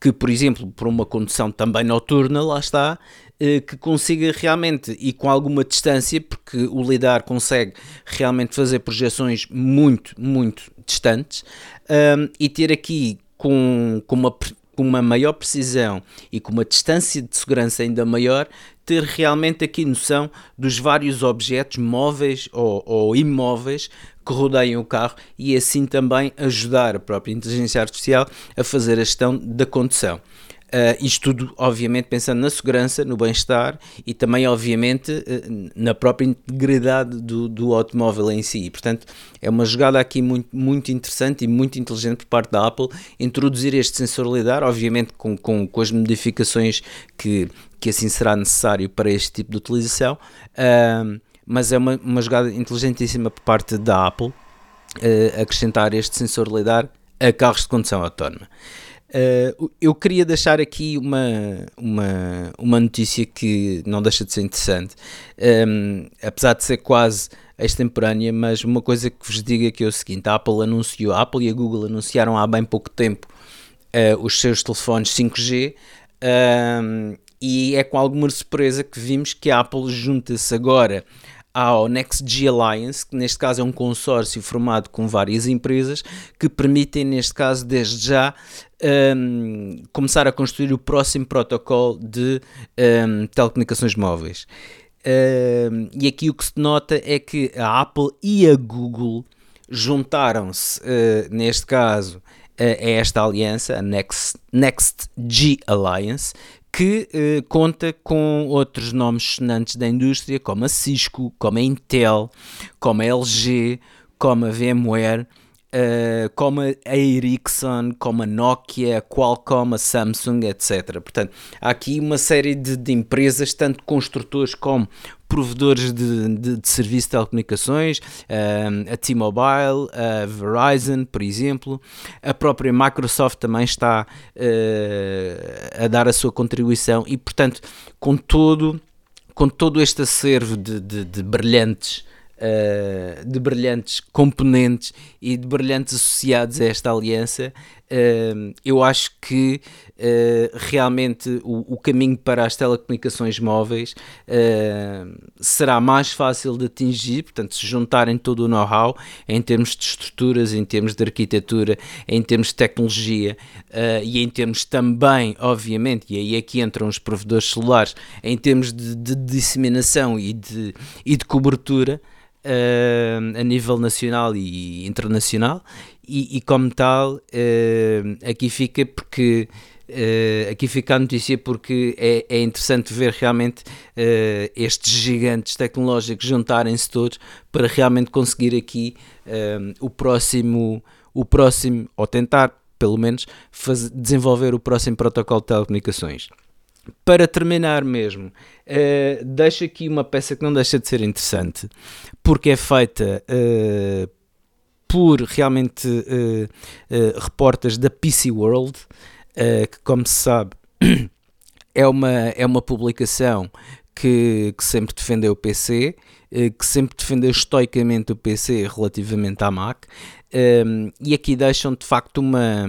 que, por exemplo, por uma condução também noturna, lá está, eh, que consiga realmente e com alguma distância, porque o lidar consegue realmente fazer projeções muito, muito distantes um, e ter aqui com, com uma com uma maior precisão e com uma distância de segurança ainda maior, ter realmente aqui noção dos vários objetos móveis ou, ou, imóveis que rodeiam o carro e assim também ajudar a própria inteligência artificial a fazer a gestão da condução. Uh, isto tudo, obviamente, pensando na segurança, no bem-estar e também, obviamente, uh, na própria integridade do, do automóvel em si. E, portanto, é uma jogada aqui muito, muito interessante e muito inteligente por parte da Apple introduzir este sensor lidar, obviamente com, com, com as modificações que, que assim será necessário para este tipo de utilização, uh, mas é uma, uma jogada inteligentíssima por parte da Apple acrescentar este sensor lidar a carros de condução autónoma. Uh, eu queria deixar aqui uma, uma, uma notícia que não deixa de ser interessante, um, ehm, apesar de ser quase extemporânea, mas uma coisa que vos digo aqui é, é o seguinte: a Apple anunciou, a Apple e a Google anunciaram há bem pouco tempo uh, os seus telefones 5G. Um, ehm, e é com alguma surpresa que vimos que a Apple junta-se agora ao NextG Alliance, que neste caso é um consórcio formado com várias empresas que permitem, neste caso, desde já, um, começar a construir o próximo protocolo de um, telecomunicações móveis. Um, e aqui o que se nota é que a Apple e a Google juntaram-se, uh, neste caso, a esta aliança, a Next, NextG Alliance, que eh, conta com outros nomes sonantes da indústria, como a Cisco, como a Intel, como a LG, como a VMware, uh, como a Ericsson, como a Nokia, a Qualcomm, a Samsung, etc. Portanto, há aqui uma série de, de empresas, tanto construtores como provedores de, de, de serviço de telecomunicações, uh, a T-Mobile, a Verizon, por exemplo, a própria Microsoft também está uh, a dar a sua contribuição e, portanto, com todo, com todo este acervo de, de, de brilhantes uh, de brilhantes componentes e de brilhantes associados a esta aliança, uh, eu acho que uh, realmente o, o, caminho para as telecomunicações móveis será mais fácil de atingir, portanto, se juntarem todo o know-how em termos de estruturas, em termos de arquitetura, em termos de tecnologia e em termos também, obviamente, e aí aqui entram os provedores celulares, em termos de, de disseminação e de, e de cobertura. Uh, a nível nacional e internacional, e, e como tal, uh, aqui fica porque. Uh, aqui fica a notícia porque é, é interessante ver realmente uh, estes gigantes tecnológicos juntarem-se todos para realmente conseguir aqui o próximo, o próximo, ou tentar pelo menos desenvolver o próximo protocolo de telecomunicações. Para terminar mesmo, uh, deixo aqui uma peça que não deixa de ser interessante, porque é feita uh, por realmente uh, uh, da PC World, que como se sabe é uma, é uma publicação que, que sempre defendeu o PC, que sempre defendeu estoicamente o PC relativamente à Mac, e aqui deixam de facto uma,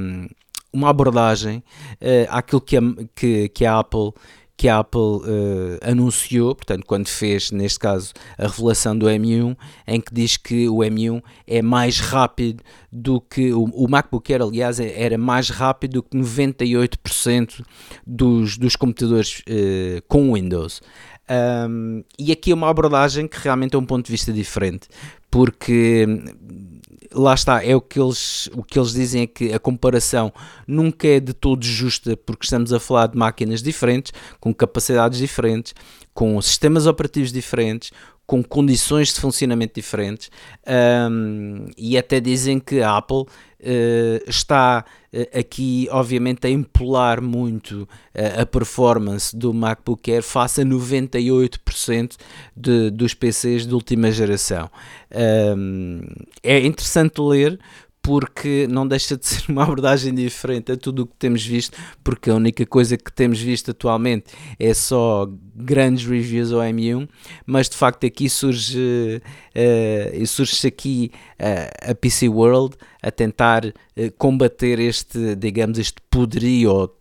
uma abordagem uh, àquilo que a, que, que a Apple que a Apple uh, anunciou, portanto, quando fez, neste caso, a revelação do M1, em que diz que o M1 é mais rápido do que o, o MacBook Air, aliás, é, era mais rápido do que 98% dos, dos computadores uh, com Windows. Um, e aqui é uma abordagem que realmente é um ponto de vista diferente, porque lá está, é o que, eles, o que eles dizem é que a comparação nunca é de todo justa, porque estamos a falar de máquinas diferentes, com capacidades diferentes, com sistemas operativos diferentes, com condições de funcionamento diferentes, um, e até dizem que a Apple Uh, está uh, aqui, obviamente, a empolar muito uh, a performance do MacBook Air face a 98% de, dos PCs de última geração. Um, é interessante ler porque não deixa de ser uma abordagem diferente a tudo o que temos visto, porque a única coisa que temos visto atualmente é só grandes reviews ao M1, mas de facto aqui surge, uh, surge aqui uh, a PC World a tentar uh, combater este, digamos, este poderio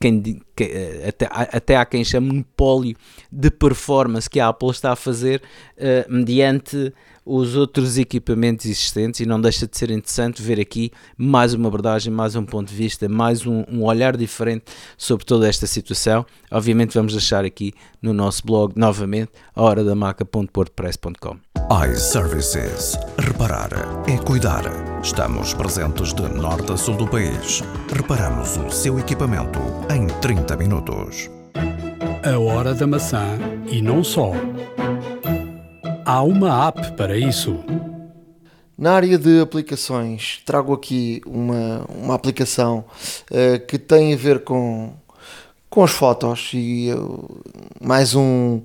quem, que, até, até há quem chame monopólio de performance que a Apple está a fazer uh, mediante os outros equipamentos existentes e não deixa de ser interessante ver aqui mais uma abordagem, mais um ponto de vista, mais um, um olhar diferente sobre toda esta situação. Obviamente vamos deixar aqui no nosso blog novamente a hora da maca.wordpress.com. iServices. Reparar é cuidar. Estamos presentes de norte a sul do país. Reparamos o seu equipamento em 30 minutos. A hora da maçã e não só. Há uma app para isso. Na área de aplicações, trago aqui uma, uma aplicação uh, que tem a ver com, com as fotos e uh, mais, um,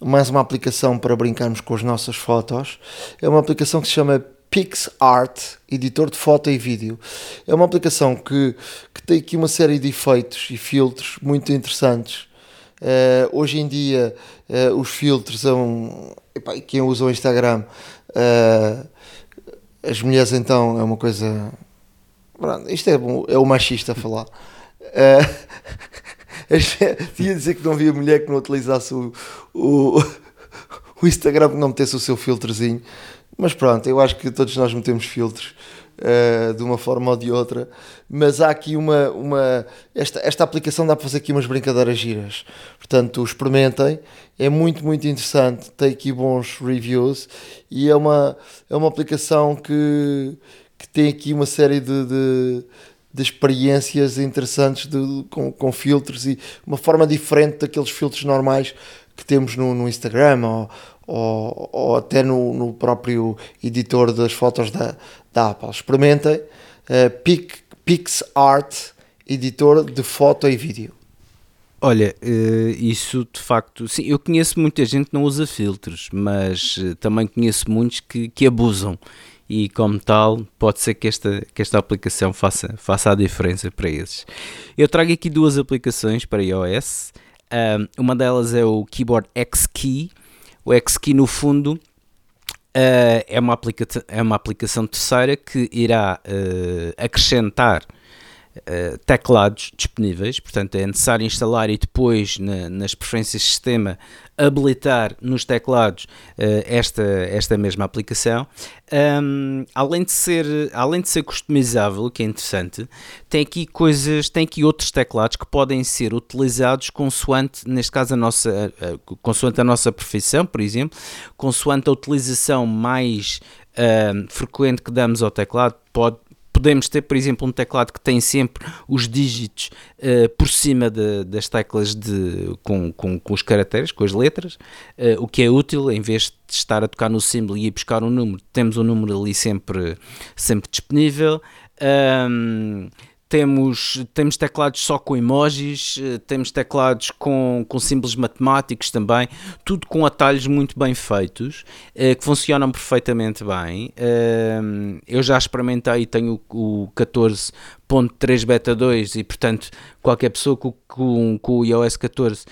mais uma aplicação para brincarmos com as nossas fotos. É uma aplicação que se chama PixArt, editor de foto e vídeo. É uma aplicação que, que tem aqui uma série de efeitos e filtros muito interessantes. Uh, hoje em dia, os filtros são Epá, quem usa o Instagram, uh, as mulheres então é uma coisa. Isto é, é o machista a falar. Uh, tinha dizer que não havia mulher que não utilizasse o, o, o Instagram que não metesse o seu filtrozinho. Mas pronto, eu acho que todos nós metemos filtros uh, de uma forma ou de outra. Mas há aqui uma. uma esta, esta aplicação dá para fazer aqui umas brincadeiras giras. Portanto, experimentem. É muito, muito interessante. Tem aqui bons reviews. E é uma, é uma aplicação que, que tem aqui uma série de, de de experiências interessantes de, com, com, filtros e uma forma diferente daqueles filtros normais que temos no, no Instagram ou, ou, ou até no, no, próprio editor das fotos da, da Apple. Experimentem uh, PixArt, editor de foto e vídeo. Olha, uh, isso de facto, sim, eu conheço muita gente que não usa filtros, mas uh, também conheço muitos que, que abusam e como tal pode ser que esta, que esta aplicação faça, faça a diferença para esses. Eu trago aqui duas aplicações para iOS, uma delas é o Keyboard X Key, o Xkey, no fundo, uh, é, uma é uma aplicação terceira que irá uh, acrescentar uh, teclados disponíveis, portanto é necessário instalar e depois na, nas preferências de sistema habilitar nos teclados uh, esta, esta mesma aplicação. Um, além, de ser, além de ser customizável, que é interessante, tem aqui coisas, tem aqui outros teclados que podem ser utilizados consoante, neste caso, a nossa, consoante a nossa profissão, por exemplo, consoante a utilização mais frequente que damos ao teclado, pode podemos ter, por exemplo, um teclado que tem sempre os dígitos uh, por cima de, das teclas de, com, com, com, os caracteres, com as letras, uh, o que é útil, em vez de estar a tocar no símbolo e ir buscar um número, temos o um número ali sempre, sempre disponível. Um, temos, temos teclados só com emojis, eh, temos teclados com, com símbolos matemáticos também, tudo com atalhos muito bem feitos, eh, que funcionam perfeitamente bem. Eh, eu já experimentei e tenho o 14.3 Beta 2 e, portanto, qualquer pessoa com, com, com o iOS 14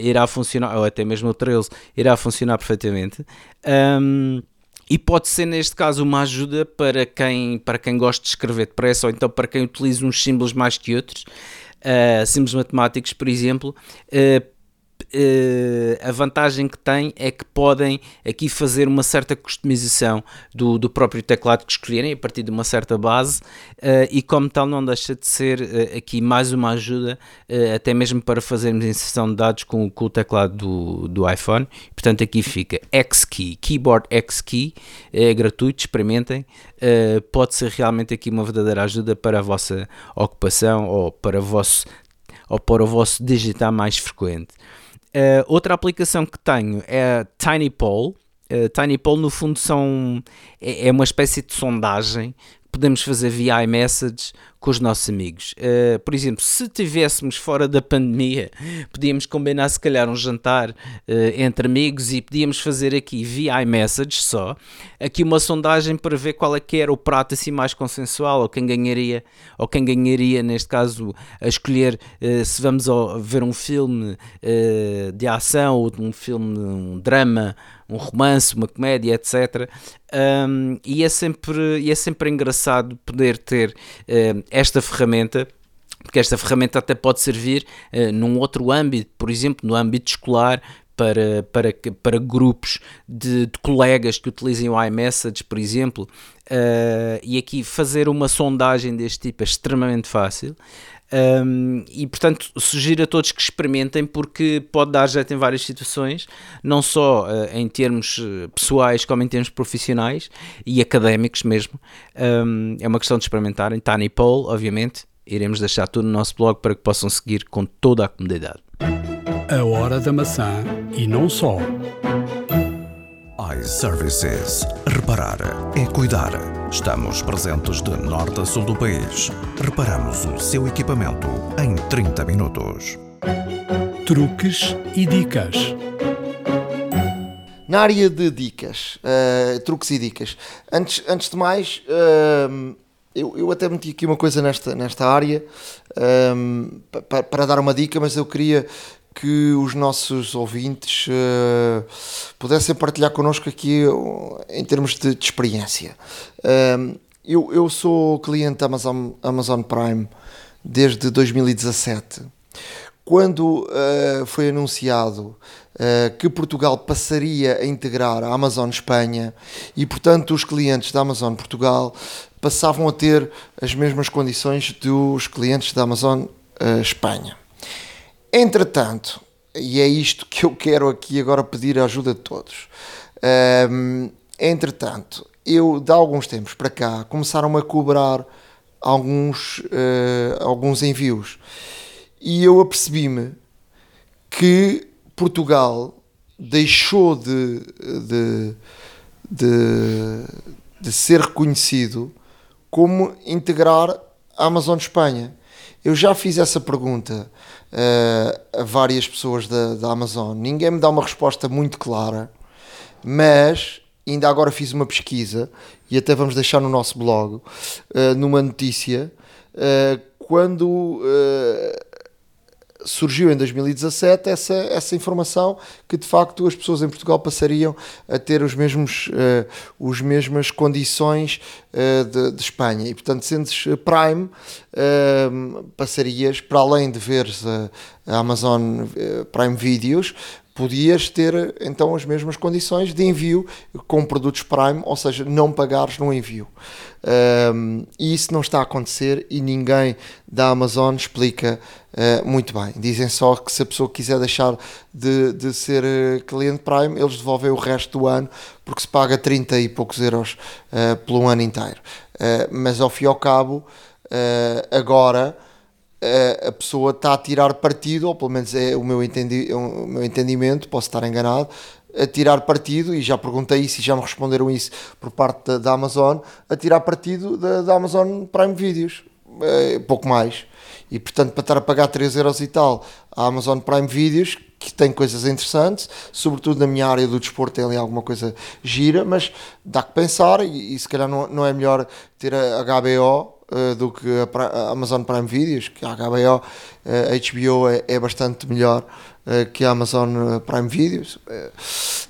irá funcionar, ou até mesmo o 13, irá funcionar perfeitamente. Um, e pode ser neste caso uma ajuda para quem, para quem gosta de escrever depressa ou então para quem utiliza uns símbolos mais que outros, uh, símbolos matemáticos, por exemplo, uh, a vantagem que tem é que podem aqui fazer uma certa customização do, do próprio teclado que escolherem a partir de uma certa base uh, e como tal não deixa de ser uh, aqui mais uma ajuda até mesmo para fazermos inserção de dados com, com o teclado do, do iPhone portanto aqui fica X-Key, Keyboard X-Key é gratuito, experimentem pode ser realmente aqui uma verdadeira ajuda para a vossa ocupação ou para o vosso ou para o vosso digitar mais frequente. Uh, outra aplicação que tenho é a TinyPoll. Uh, TinyPoll, no fundo, são, é, é uma espécie de sondagem podemos fazer via iMessage com os nossos amigos. Uh, por exemplo, se estivéssemos fora da pandemia, podíamos combinar se calhar um jantar uh, entre amigos e podíamos fazer aqui via iMessage só, aqui uma sondagem para ver qual é que era o prato assim mais consensual, ou quem ganharia, ou quem ganharia neste caso a escolher uh, se vamos ao, ver um filme de ação ou um filme, um drama, um romance, uma comédia, etc. Um, e, é sempre, e é sempre engraçado poder ter esta ferramenta porque esta ferramenta até pode servir uh, num outro âmbito, por exemplo, no âmbito escolar, para, para, para grupos de, de colegas que utilizem o iMessage, por exemplo, uh, e aqui fazer uma sondagem deste tipo é extremamente fácil. Um, e portanto sugiro a todos que experimentem porque pode dar jeito em várias situações, não só uh, em termos eh, pessoais como em termos profissionais e académicos mesmo. Um, é uma questão de experimentarem. Tiny Poll, obviamente, iremos deixar tudo no nosso blog para que possam seguir com toda a comodidade. A hora da maçã e não só iServices. Reparar é cuidar. Estamos presentes de norte a sul do país. Reparamos o seu equipamento em 30 minutos. Truques e dicas. Na área de dicas, uh, truques e dicas, antes, antes de mais, uh, eu, eu até meti aqui uma coisa nesta, nesta área um, eh, para, para dar uma dica, mas eu queria que os nossos ouvintes uh, pudessem partilhar connosco aqui uh, em termos de, de experiência. Uh, eu, eu sou cliente da Amazon, Amazon Prime desde 2017. Quando foi anunciado que Portugal passaria a integrar a Amazon Espanha e, portanto, os clientes da Amazon Portugal passavam a ter as mesmas condições dos clientes da Amazon Espanha. Entretanto, e é isto que eu quero aqui agora pedir a ajuda de todos. Um, entretanto, eu de alguns tempos para cá começaram a cobrar alguns, uh, alguns envios e eu apercebi-me que Portugal deixou de, de, de, de ser reconhecido como integrar a Amazon Espanha. Eu já fiz essa pergunta uh, a várias pessoas da, da Amazon. Ninguém me dá uma resposta muito clara, mas ainda agora fiz uma pesquisa e até vamos deixar no nosso blog uh, numa notícia uh, quando surgiu em 2017 essa, essa informação que de facto as pessoas em Portugal passariam a ter os mesmos uh, os mesmas condições uh, de, de, Espanha. E portanto sendo Prime uh, passarias para além de ver a, a Amazon Prime Videos podias ter então as mesmas condições de envio com produtos Prime, ou seja, não pagares no envio. Um, e isso não está a acontecer e ninguém da Amazon explica uh, muito bem. Dizem só que se a pessoa quiser deixar de, de ser uh, cliente Prime, eles devolvem o resto do ano porque se paga 30 e poucos euros uh, pelo ano inteiro. mas ao fim e ao cabo, agora a pessoa está a tirar partido, ou pelo menos é o meu, entendi, é o meu entendimento, posso estar enganado, a tirar partido, e já perguntei isso e já me responderam isso por parte da, da Amazon, a tirar partido da, da Amazon Prime Videos, é, pouco mais. E portanto, para estar a pagar 3 euros e tal a Amazon Prime Videos, que tem coisas interessantes, sobretudo na minha área do desporto tem ali alguma coisa gira, mas dá que pensar e, e se calhar não, não é melhor ter a HBO uh, do que a, a, Amazon Prime Videos, que a HBO, uh, HBO é, é, bastante melhor uh, que a Amazon Prime Videos.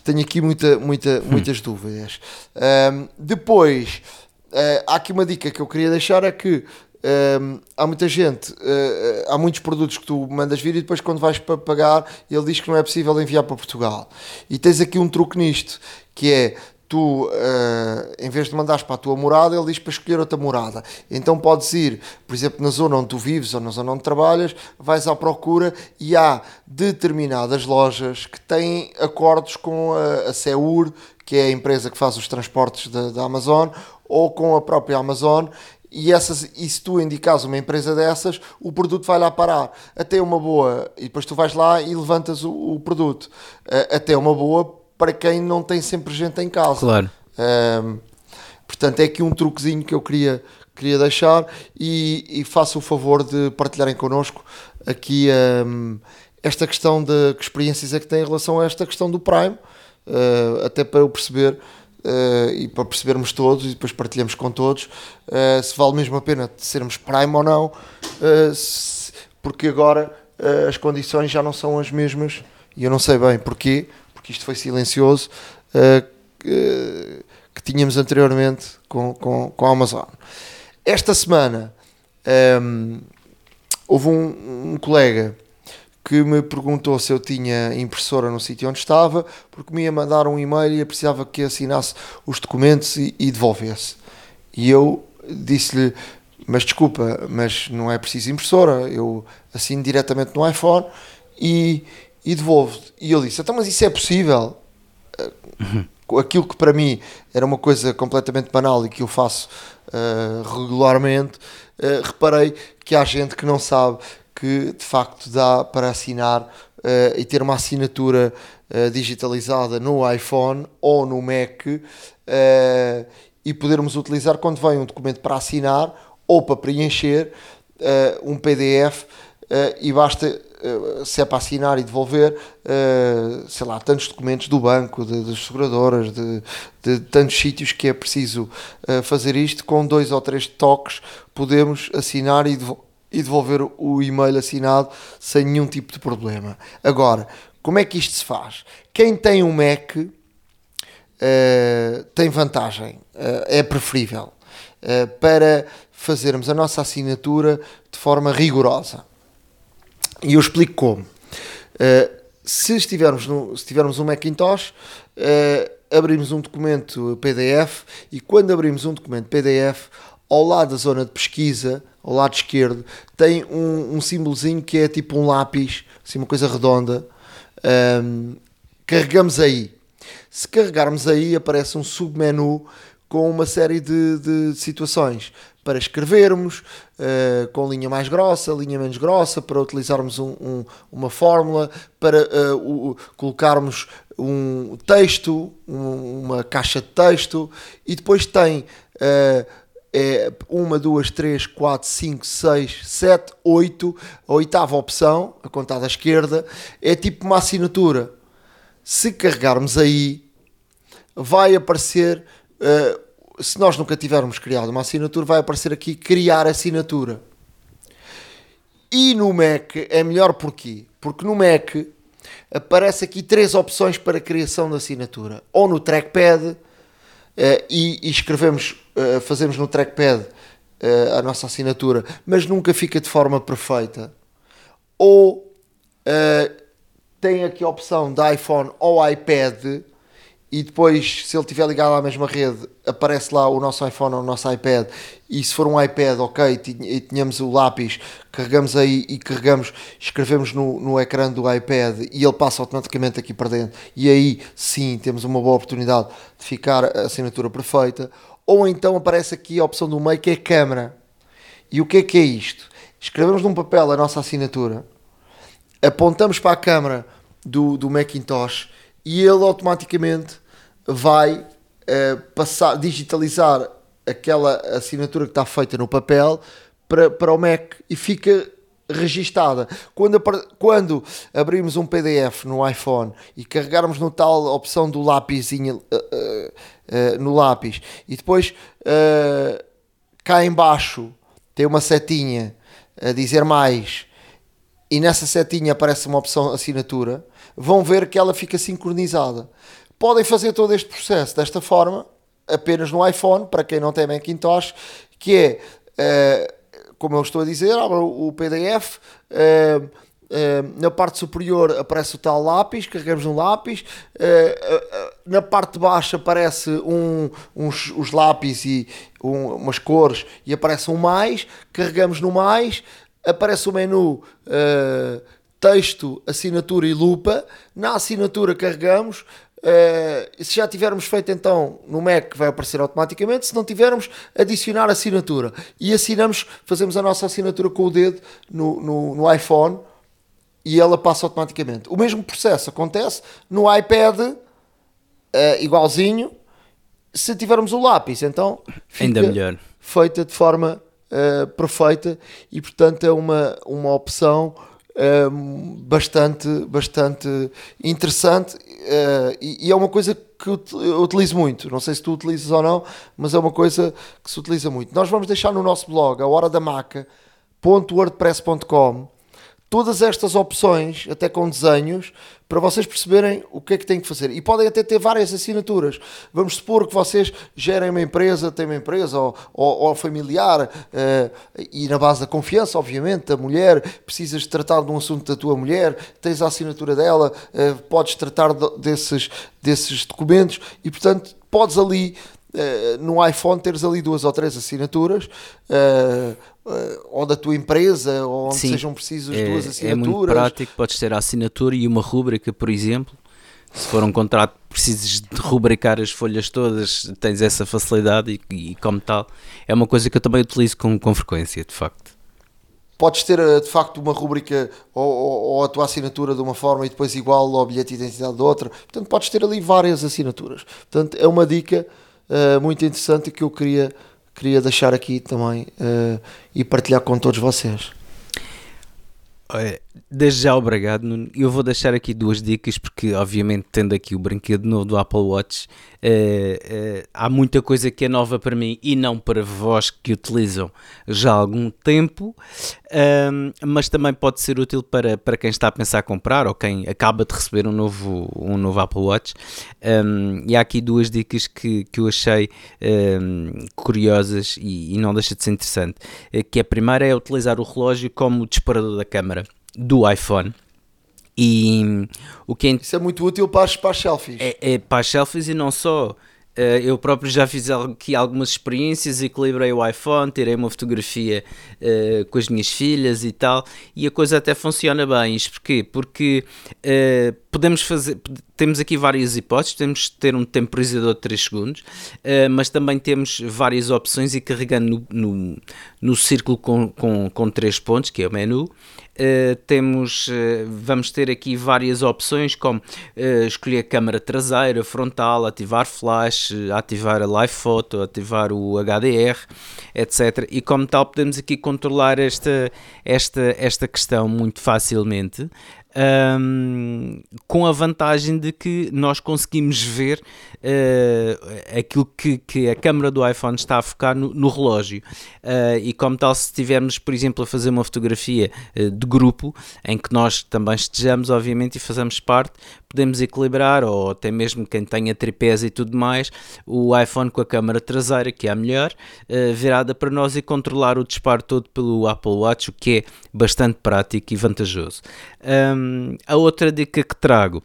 tenho aqui muita, muita, hum. muitas dúvidas. Um, depois, há aqui uma dica que eu queria deixar: é que um, há muita gente, uh, há muitos produtos que tu mandas vir e depois quando vais para pagar ele diz que não é possível enviar para Portugal. E tens aqui um truque nisto, que é tu, uh, em vez de mandares para a tua morada, ele diz para escolher outra morada. Então podes ir, por exemplo, na zona onde tu vives ou na zona onde trabalhas, vais à procura e há determinadas lojas que têm acordos com a, a Seur, que é a empresa que faz os transportes da, da Amazon, ou com a própria Amazon e, essas, e se tu indicares uma empresa dessas, o produto vai lá parar. Até uma boa, e depois tu vais lá e levantas o, o produto. Uh, até uma boa para quem não tem sempre gente em casa. Claro. Um, portanto, é aqui um truquezinho que eu queria, queria deixar e, e faço o favor de partilharem connosco aqui um, esta questão de que experiências é que têm em relação a esta questão do Prime, uh, até para eu perceber uh, e para percebermos todos e depois partilhamos com todos uh, se vale mesmo a pena sermos Prime ou não, se, porque agora as condições já não são as mesmas e eu não sei bem porquê, que isto foi silencioso, uh, que, que, tínhamos anteriormente com, com, com a Amazon. Esta semana um, ehm, houve um, um, colega que me perguntou se eu tinha impressora no sítio onde estava, porque me ia mandar um e-mail e precisava que assinasse os documentos e, e devolvesse. E eu disse-lhe, mas desculpa, mas não é preciso impressora, eu assino diretamente no iPhone e, e devolvo. E ele disse: Então, mas isso é possível? Uhum. Aquilo que para mim era uma coisa completamente banal e que eu faço uh, regularmente, uh, reparei que há gente que não sabe que de facto dá para assinar uh, e ter uma assinatura digitalizada no iPhone ou no Mac e podermos utilizar quando vem um documento para assinar ou para preencher um PDF e basta eh, se é para assinar e devolver, eh, sei lá, tantos documentos do banco, das seguradoras, de, de, tantos sítios que é preciso eh, fazer isto, com dois ou três toques podemos assinar e, devolver o e-mail assinado sem nenhum tipo de problema. Agora, como é que isto se faz? Quem tem um Mac tem vantagem, é preferível para fazermos a nossa assinatura de forma rigorosa. E eu explico como. Uh, se, estivermos no, se tivermos um Macintosh, uh, abrimos um documento PDF e quando abrimos um documento PDF, ao lado da zona de pesquisa, ao lado esquerdo, tem um, um símbolozinho que é tipo um lápis, assim uma coisa redonda. Um, carregamos aí. Se carregarmos aí, aparece um submenu com uma série de, de situações para escrevermos, uh, com linha mais grossa, linha menos grossa, para utilizarmos um, um, uma fórmula, para uh, colocarmos um texto, um, uma caixa de texto, e depois tem uh, é uma, duas, três, quatro, cinco, seis, sete, oito, a oitava opção, a contada à esquerda, é tipo uma assinatura. Se carregarmos aí, vai aparecer se nós nunca tivermos criado uma assinatura, vai aparecer aqui criar assinatura. E no Mac é melhor porquê? Porque no Mac aparece aqui três opções para criação de assinatura. Ou no trackpad, uh, e, e, escrevemos, uh, fazemos no trackpad uh, a nossa assinatura, mas nunca fica de forma perfeita. Ou tem aqui a opção de iPhone ou iPad e depois, se ele estiver ligado à mesma rede, aparece lá o nosso iPhone ou o nosso iPad. E se for um iPad, ok, e tínhamos o lápis, carregamos aí e carregamos, escrevemos no, no ecrã do iPad e ele passa automaticamente aqui para dentro. E aí sim temos uma boa oportunidade de ficar a assinatura perfeita. Ou então aparece aqui a opção do meio que é câmera. E o que é que é isto? Escrevemos num papel a nossa assinatura, apontamos para a câmera do, do Macintosh e ele automaticamente vai uh, passar, digitalizar aquela assinatura que está feita no papel para, para o Mac e fica registada. Quando, quando abrimos um PDF no iPhone e carregarmos no tal opção do lápisinho uh, uh, uh, no lápis e depois cá embaixo tem uma setinha a dizer mais e nessa setinha aparece uma opção assinatura vão ver que ela fica sincronizada. Podem fazer todo este processo desta forma, apenas no iPhone, para quem não tem Macintosh, que é, uh, como eu estou a dizer, abre o PDF, uh, uh, na parte superior aparece o tal lápis, carregamos no lápis, na parte de baixo aparece um, uns, os lápis e um, umas cores e aparece um mais, carregamos no mais, aparece o menu texto, assinatura e lupa. Na assinatura carregamos. Uh, se já tivermos feito então no Mac vai aparecer automaticamente, se não tivermos, adicionar assinatura e assinamos, fazemos a nossa assinatura com o dedo no, no, no iPhone e ela passa automaticamente. O mesmo processo acontece no iPad, uh, igualzinho, se tivermos o lápis, então ainda melhor feita de forma uh, perfeita e portanto é uma, uma opção bastante, bastante interessante uh, e, e, é uma coisa que eu utilizo muito. Não sei se tu utilizas ou não, mas é uma coisa que se utiliza muito. Nós vamos deixar no nosso blog, a hora da maca.wordpress.com, todas estas opções, até com desenhos, para vocês perceberem o que é que têm que fazer. E podem até ter várias assinaturas. Vamos supor que vocês gerem uma empresa, têm uma empresa ou, ou, ou familiar, uh, e na base da confiança, obviamente, da mulher, precisas tratar de um assunto da tua mulher, tens a assinatura dela, uh, podes tratar de, desses, desses documentos e, portanto, podes ali Uh, no iPhone teres ali duas ou três assinaturas, ou da tua empresa, ou onde Sim, sejam precisas é, duas assinaturas. É muito prático, podes ter a assinatura e uma rúbrica, por exemplo. Se for um contrato precisas de rubricar as folhas todas, tens essa facilidade e, e como tal, é uma coisa que eu também utilizo com, com frequência, de facto podes ter de facto uma rubrica ou, ou, ou, a tua assinatura de uma forma e depois igual ao bilhete de identidade de outra. Portanto, podes ter ali várias assinaturas. Portanto, é uma dica uh, muito interessante que eu queria, queria deixar aqui também uh, e partilhar com todos vocês. Desde já obrigado. Eu vou deixar aqui duas dicas, porque obviamente tendo aqui o brinquedo novo do Apple Watch, eh, eh, há muita coisa que é nova para mim e não para vós que utilizam já há algum tempo, mas também pode ser útil para, para quem está a pensar comprar ou quem acaba de receber um novo, um novo Apple Watch. Um, e há aqui duas dicas que, que eu achei um, curiosas e, e, não deixa de ser interessante. Eh, que a primeira é utilizar o relógio como disparador da câmara do iPhone. E o que é... Isso é muito útil para as, para as selfies. É, é para as selfies e não só. Uh, eu próprio já fiz aqui algumas experiências, equilibrei o iPhone, tirei uma fotografia uh, com as minhas filhas e tal, e a coisa até funciona bem. Isto porquê? Porque uh, podemos fazer, temos aqui várias hipóteses, temos ter um temporizador de 3 segundos, mas também temos várias opções e carregando no, no, no círculo com, com, com 3 pontos, que é o menu, Uh, temos, uh, vamos ter aqui várias opções como uh, escolher câmara traseira, frontal, ativar flash, ativar a live photo, ativar o HDR, etc. E como tal podemos aqui controlar esta, esta, esta questão muito facilmente um, com a vantagem de que nós conseguimos ver uh, aquilo que, que, a câmera do iPhone está a focar no, no relógio. Uh, e como tal, se estivermos, por exemplo, a fazer uma fotografia uh, de grupo, em que nós também estejamos, obviamente, e fazemos parte, podemos equilibrar, ou até mesmo quem tenha tripés e tudo mais, o iPhone com a câmara traseira, que é a melhor, uh, virada para nós e controlar o disparo todo pelo Apple Watch, o que é bastante prático e vantajoso. Um, a outra dica que trago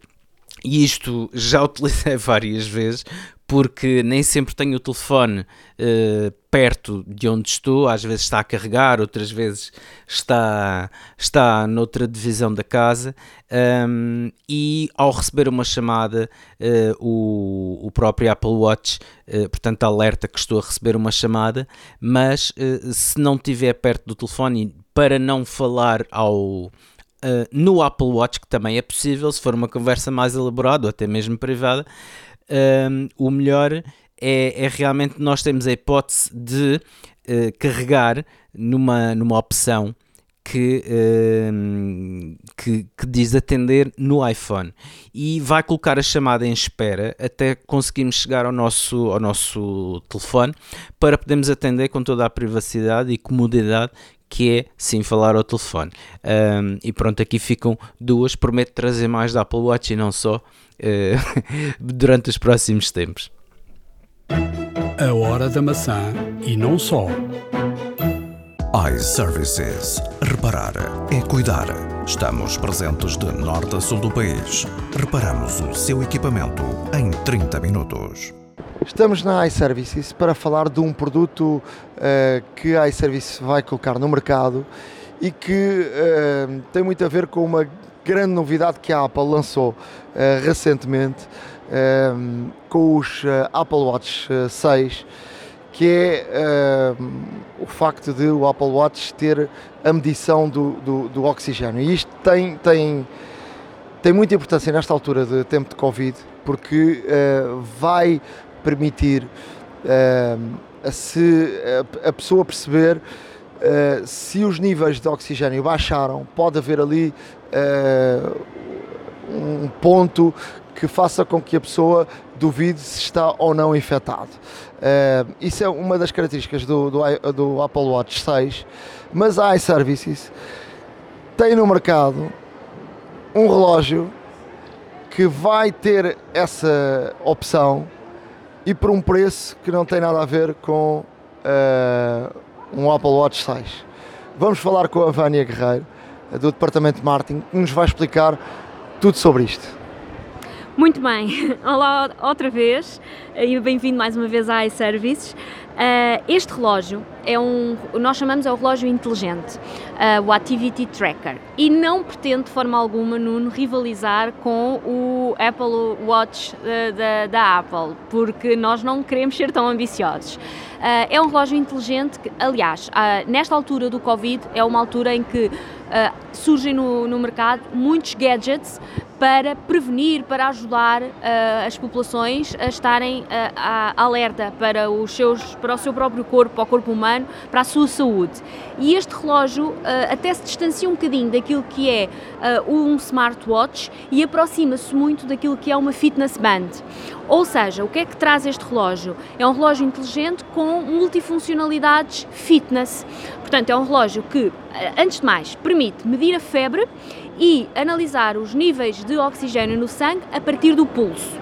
e isto já utilizei várias vezes porque nem sempre tenho o telefone uh, perto de onde estou, às vezes está a carregar, outras vezes está, está noutra divisão da casa um, e ao receber uma chamada uh, o, o próprio Apple Watch, uh, portanto alerta que estou a receber uma chamada, mas se não estiver perto do telefone para não falar ao Uh, no Apple Watch, que também é possível, se for uma conversa mais elaborada ou até mesmo privada, um, o melhor é, é, realmente nós temos a hipótese de uh, carregar numa, numa opção que, que, que, diz atender no iPhone. E vai colocar a chamada em espera até conseguirmos chegar ao nosso, ao nosso telefone para podermos atender com toda a privacidade e comodidade que é sim falar ao telefone. Um, e pronto, aqui ficam duas. Prometo trazer mais da Apple Watch e não só uh, durante os próximos tempos. A hora da maçã e não só. iServices. Reparar é cuidar. Estamos presentes de norte a sul do país. Reparamos o seu equipamento em 30 minutos. Estamos na iServices para falar de um produto uh, que a iServices vai colocar no mercado e que uh, tem muito a ver com uma grande novidade que a Apple lançou uh, recentemente com os Apple Watch 6 que é o facto de o Apple Watch ter a medição do, do, do oxigênio. E isto tem, tem, tem muita importância nesta altura de tempo de Covid porque vai permitir uh, a, se, a, a, pessoa perceber uh, se os níveis de oxigênio baixaram, pode haver ali uh, um ponto que faça com que a pessoa duvide se está ou não infectado. isso é uma das características do, do, do Apple Watch 6, mas a iServices tem no mercado um relógio que vai ter essa opção e por um preço que não tem nada a ver com uh, um Apple Watch 6. Vamos falar com a Vânia Guerreiro, do Departamento de Marketing, que nos vai explicar tudo sobre isto. Muito bem, olá outra vez e bem-vindo mais uma vez à iServices. Uh, este relógio é um, nós chamamos é o relógio inteligente, uh, o Activity Tracker, e não pretende de forma alguma, Nuno, rivalizar com o Apple Watch uh, da, da Apple, porque nós não queremos ser tão ambiciosos. É um relógio inteligente que, aliás, uh, nesta altura do Covid, é uma altura em que uh, surgem no, no mercado muitos gadgets para prevenir, para ajudar as populações a estarem alerta para, os seus, para o seu próprio corpo, para o corpo humano, para a sua saúde. E este relógio até se distancia um bocadinho daquilo que é um smartwatch e aproxima-se muito daquilo que é uma fitness band. Ou seja, o que é que traz este relógio? É um relógio inteligente com multifuncionalidades fitness. Portanto, é um relógio que, eh, antes de mais, permite medir a febre e analisar os níveis de oxigênio no sangue a partir do pulso.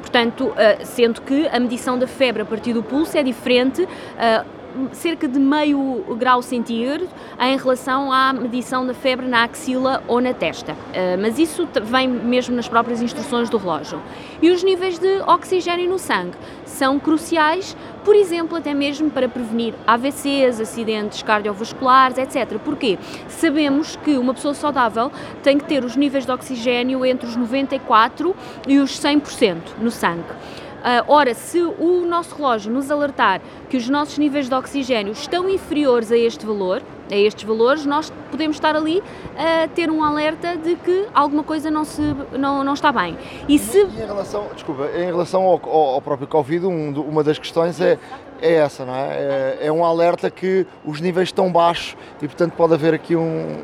Portanto, eh, sendo que a medição da febre a partir do pulso é diferente eh, cerca de meio grau centígrado em relação à medição da febre na axila ou na testa. Uh, mas isso vem mesmo nas próprias instruções do relógio. E os níveis de oxigênio no sangue são cruciais, por exemplo, até mesmo para prevenir AVCs, acidentes cardiovasculares, etc. Porquê? Sabemos que uma pessoa saudável tem que ter os níveis de oxigênio entre os 94 e os 100% no sangue. Uh, ora, se o nosso relógio nos alertar que os nossos níveis de oxigênio estão inferiores a este valor, a estes valores, nós podemos estar ali a ter um alerta de que alguma coisa não, se, não, não está bem. E, se... E em relação, desculpa, em relação ao, ao próprio Covid, um, uma das questões é, é essa, não é? é? é? um alerta que os níveis estão baixos e, portanto, pode haver aqui um,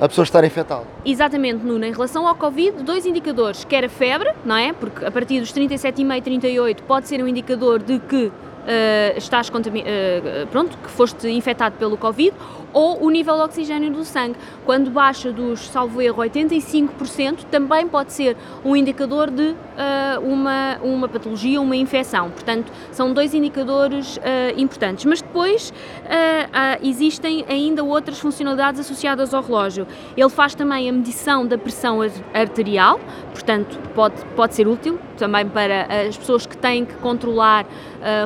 a pessoa estar infectada. Exatamente, Nuno. Em relação ao Covid, dois indicadores, que era febre, não é? Porque a partir dos 37,5 e 38 pode ser um indicador de que uh, estás uh, pronto, que foste infectado pelo Covid, ou o nível de oxigênio do sangue. Quando baixa dos, salvo erro, 85%, também pode ser um indicador de uh, uma, uma patologia, uma infecção. Portanto, são dois indicadores uh, importantes. Mas depois uh, existem ainda outras funcionalidades associadas ao relógio. Ele faz também a medição da pressão arterial, portanto, pode, pode ser útil também para as pessoas que têm que controlar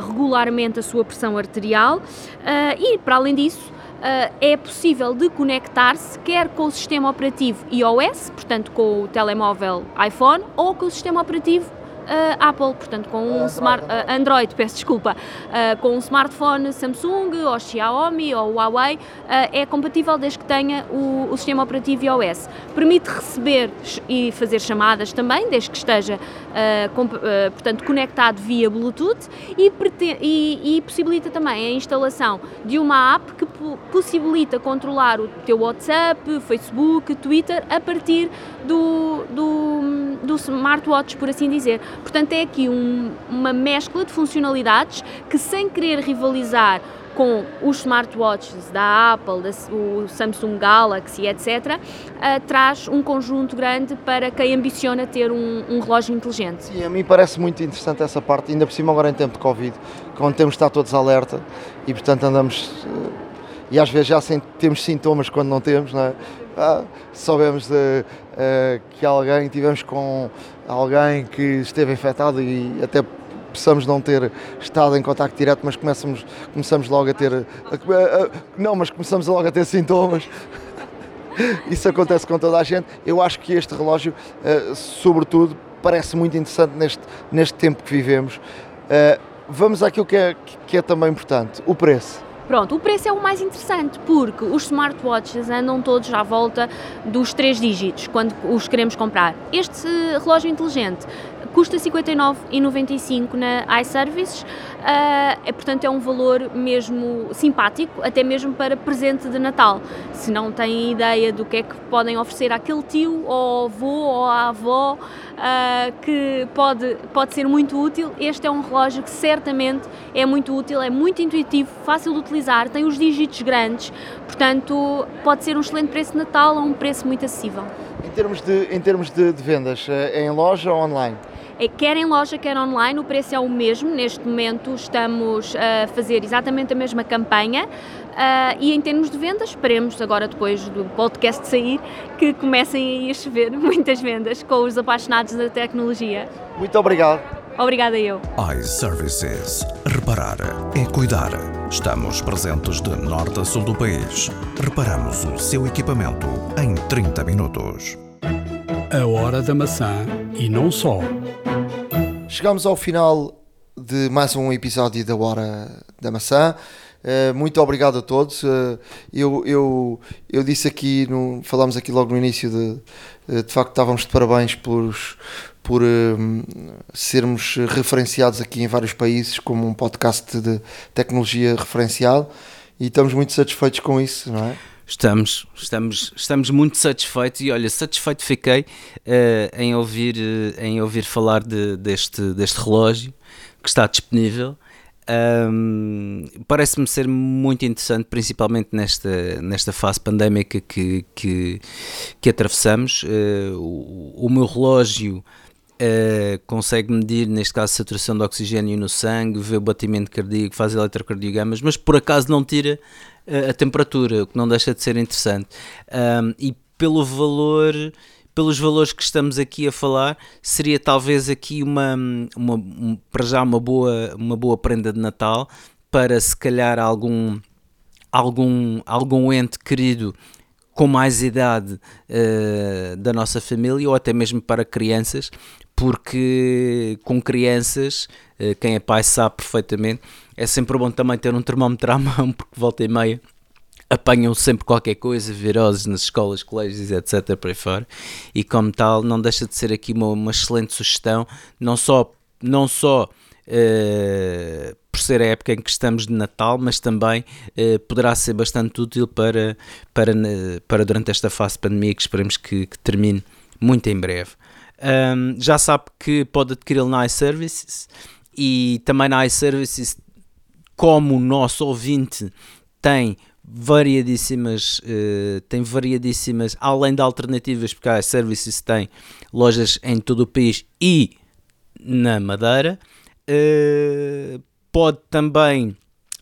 regularmente a sua pressão arterial. e, para além disso, é possível de conectar-se quer com o sistema operativo iOS, portanto com o telemóvel iPhone, ou com o sistema operativo Apple, portanto com um smart, uh, Android, peço desculpa, uh, com um smartphone Samsung ou Xiaomi ou Huawei, é compatível desde que tenha o, o, sistema operativo iOS. Permite receber e fazer chamadas também, desde que esteja com, portanto, conectado via Bluetooth e, e, e, possibilita também a instalação de uma app que possibilita controlar o teu WhatsApp, Facebook, Twitter a partir do, do, do smartwatch, por assim dizer. Portanto, é aqui um, uma mescla de funcionalidades que, sem querer rivalizar com os smartwatches da Apple, da, o Samsung Galaxy, etc., uh, traz um conjunto grande para quem ambiciona ter um, um, relógio inteligente. Sim, a mim parece muito interessante essa parte, ainda por cima agora em tempo de Covid, quando temos de estar todos alerta e portanto andamos. Uh, e às vezes já temos sintomas quando não temos, não é? Ah, de, uh, que alguém, tivemos com alguém que esteve infectado e até possamos não ter estado em contacto direto, mas começamos, começamos logo a ter. A, a, não, mas começamos logo a ter sintomas. Isso acontece com toda a gente. Eu acho que este relógio, uh, sobretudo, parece muito interessante neste, neste tempo que vivemos. Uh, vamos àquilo que é, que é também importante: o preço. Pronto, o preço é o mais interessante porque os smartwatches andam todos à volta dos três dígitos quando os queremos comprar. Este relógio inteligente custa 59,95 na iServices, uh, é, portanto é um valor mesmo simpático, até mesmo para presente de Natal. Se não têm ideia do que é que podem oferecer àquele tio ou avô ou à avó uh, que pode, pode ser muito útil, este é um relógio que certamente é muito útil, é muito intuitivo, fácil de utilizar, tem os dígitos grandes, portanto pode ser um excelente preço de Natal a um preço muito acessível. Em termos de, em termos de, de vendas, é em loja ou online? É, quer em loja, quer online, o preço é o mesmo. Neste momento estamos a fazer exatamente a mesma campanha uh, e em termos de vendas, esperemos agora depois do podcast sair que comecem a chover muitas vendas com os apaixonados da tecnologia. Muito obrigado. Obrigada eu. iServices. Reparar é cuidar. Estamos presentes de norte a sul do país. Reparamos o seu equipamento em 30 minutos. A hora da maçã e não só. Chegamos ao final de mais um episódio da Hora da Maçã. Uh, muito obrigado a todos. Uh, eu, eu, eu disse aqui, no, falámos aqui logo no início, de, eh, de facto estávamos de parabéns por, por sermos referenciados aqui em vários países como um podcast de tecnologia referencial e estamos muito satisfeitos com isso, não é? Estamos, estamos, estamos muito satisfeitos e olha, satisfeito fiquei uh, em, ouvir, uh, em ouvir falar de, deste, deste relógio que está disponível. Um, Parece-me ser muito interessante, principalmente nesta, nesta fase pandémica que, que, que atravessamos. Uh, o, o, meu relógio Uh, consegue medir, neste caso, saturação de oxigênio no sangue, vê o batimento cardíaco, faz eletrocardiogramas, mas por acaso não tira a temperatura, o que não deixa de ser interessante. Um, e pelo valor, pelos valores que estamos aqui a falar, seria talvez aqui uma, uma um, para já uma boa, uma boa prenda de Natal para se calhar algum, algum, algum ente querido com mais idade uh, da nossa família ou até mesmo para crianças, porque com crianças, uh, quem é pai sabe perfeitamente, é sempre bom também ter um termómetro à mão, porque volta e meia apanham sempre qualquer coisa, viroses nas escolas, colégios, etc. por aí fora, e como tal, não deixa de ser aqui uma, uma excelente sugestão, não só, não só uh, por ser a época em que estamos de Natal, mas também uh, poderá ser bastante útil para, para, para durante esta fase de pandemia que esperemos que, que termine muito em breve. Um, já sabe que pode adquiri-lo na iServices e também na iServices como nosso ouvinte tem variadíssimas, uh, tem variadíssimas, além de alternativas, porque a iServices tem lojas em todo o país e na Madeira. Uh, pode também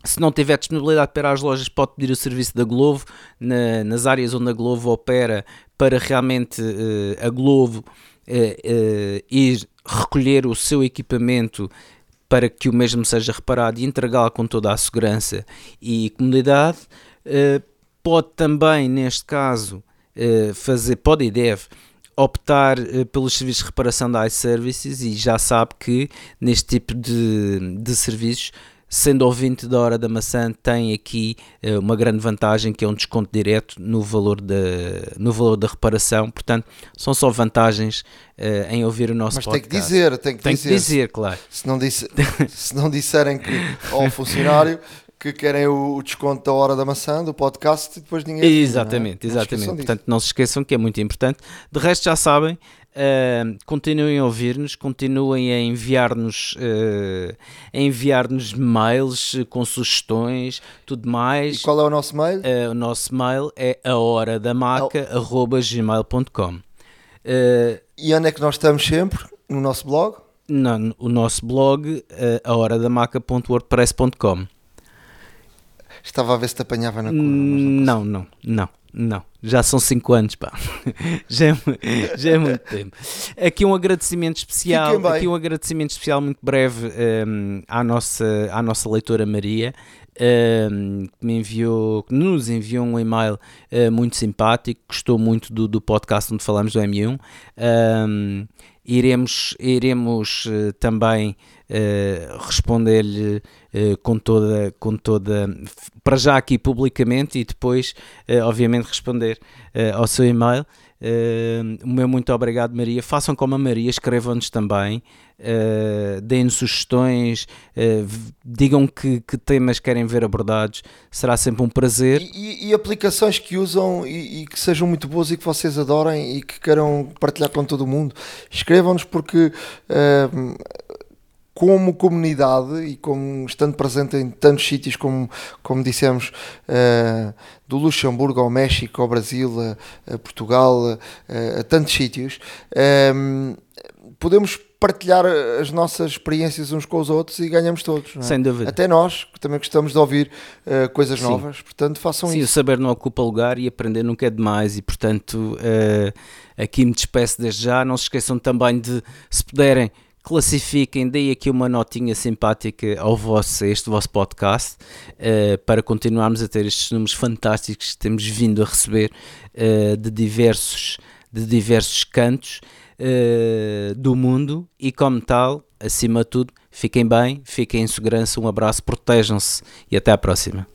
se não tiver disponibilidade para às lojas, pode pedir o serviço da Glovo na, nas áreas onde a Glovo opera para realmente uh, a Glovo uh, uh, ir recolher o seu equipamento para que o mesmo seja reparado e entregá-lo com toda a segurança e comodidade. pode também, neste caso, fazer, pode e deve optar pelos serviços de reparação da iServices e já sabe que neste tipo de, de serviços sendo ouvinte da Hora da Maçã, tem aqui uh, uma grande vantagem que é um desconto direto no valor da, no valor da reparação. Portanto, são só vantagens uh, em ouvir o nosso Mas podcast. tem que dizer, tem que tem dizer. Que dizer claro. Se não, disse, se não disserem que ao funcionário que querem o desconto da hora da maçã do podcast e depois ninguém. Exatamente, não é? exatamente. Não Portanto, não se esqueçam que é muito importante. De resto, já sabem, Uh, continuem a ouvir-nos, continuem a enviar-nos uh, enviar-nos mails com sugestões, tudo mais. E qual é o nosso mail? Uh, o nosso mail é a hora da maca@gmail.com. e onde é que nós estamos sempre? No nosso blog? Não, o nosso blog uh, a hora da maca.wordpress.com. Estava a ver se te apanhava na cor. Não, não, não, não. Já são 5 anos, pá. já, é, já é muito tempo. Aqui um agradecimento especial, aqui um agradecimento especial muito breve um, à, nossa, à nossa leitora Maria, um, que me enviou, que nos enviou um e-mail uh, muito simpático, gostou muito do, do podcast onde falamos do M1. Um, ehm, iremos iremos uh, também uh, responder-lhe com toda com toda para já aqui publicamente e depois obviamente responder ao seu e-mail o meu muito obrigado Maria façam como a Maria escrevam-nos também deem-nos sugestões, digam que, que, temas querem ver abordados, será sempre um prazer. E, e, e aplicações que usam e, e, que sejam muito boas e que vocês adorem e que queiram partilhar com todo o mundo, escrevam-nos porque. Uh, como comunidade e como estando presente em tantos sítios como, como dissemos do Luxemburgo ao México, ao Brasil, a, a Portugal, a, a, tantos sítios, podemos partilhar as nossas experiências uns com os outros e ganhamos todos. É? Sem dúvida. Até nós, que também gostamos de ouvir uh, coisas Sim. novas, portanto façam Sim, isso. Sim, o saber não ocupa lugar e aprender nunca é demais e portanto uh, aqui me despeço desde já. Não se esqueçam também de, se puderem, classifiquem, deem aqui uma notinha simpática ao vosso, a este vosso podcast uh, para continuarmos a ter estes números fantásticos que temos vindo a receber de diversos de diversos cantos uh, do mundo e, como tal, acima de tudo, fiquem bem, fiquem em segurança, um abraço, protejam-se e até à próxima.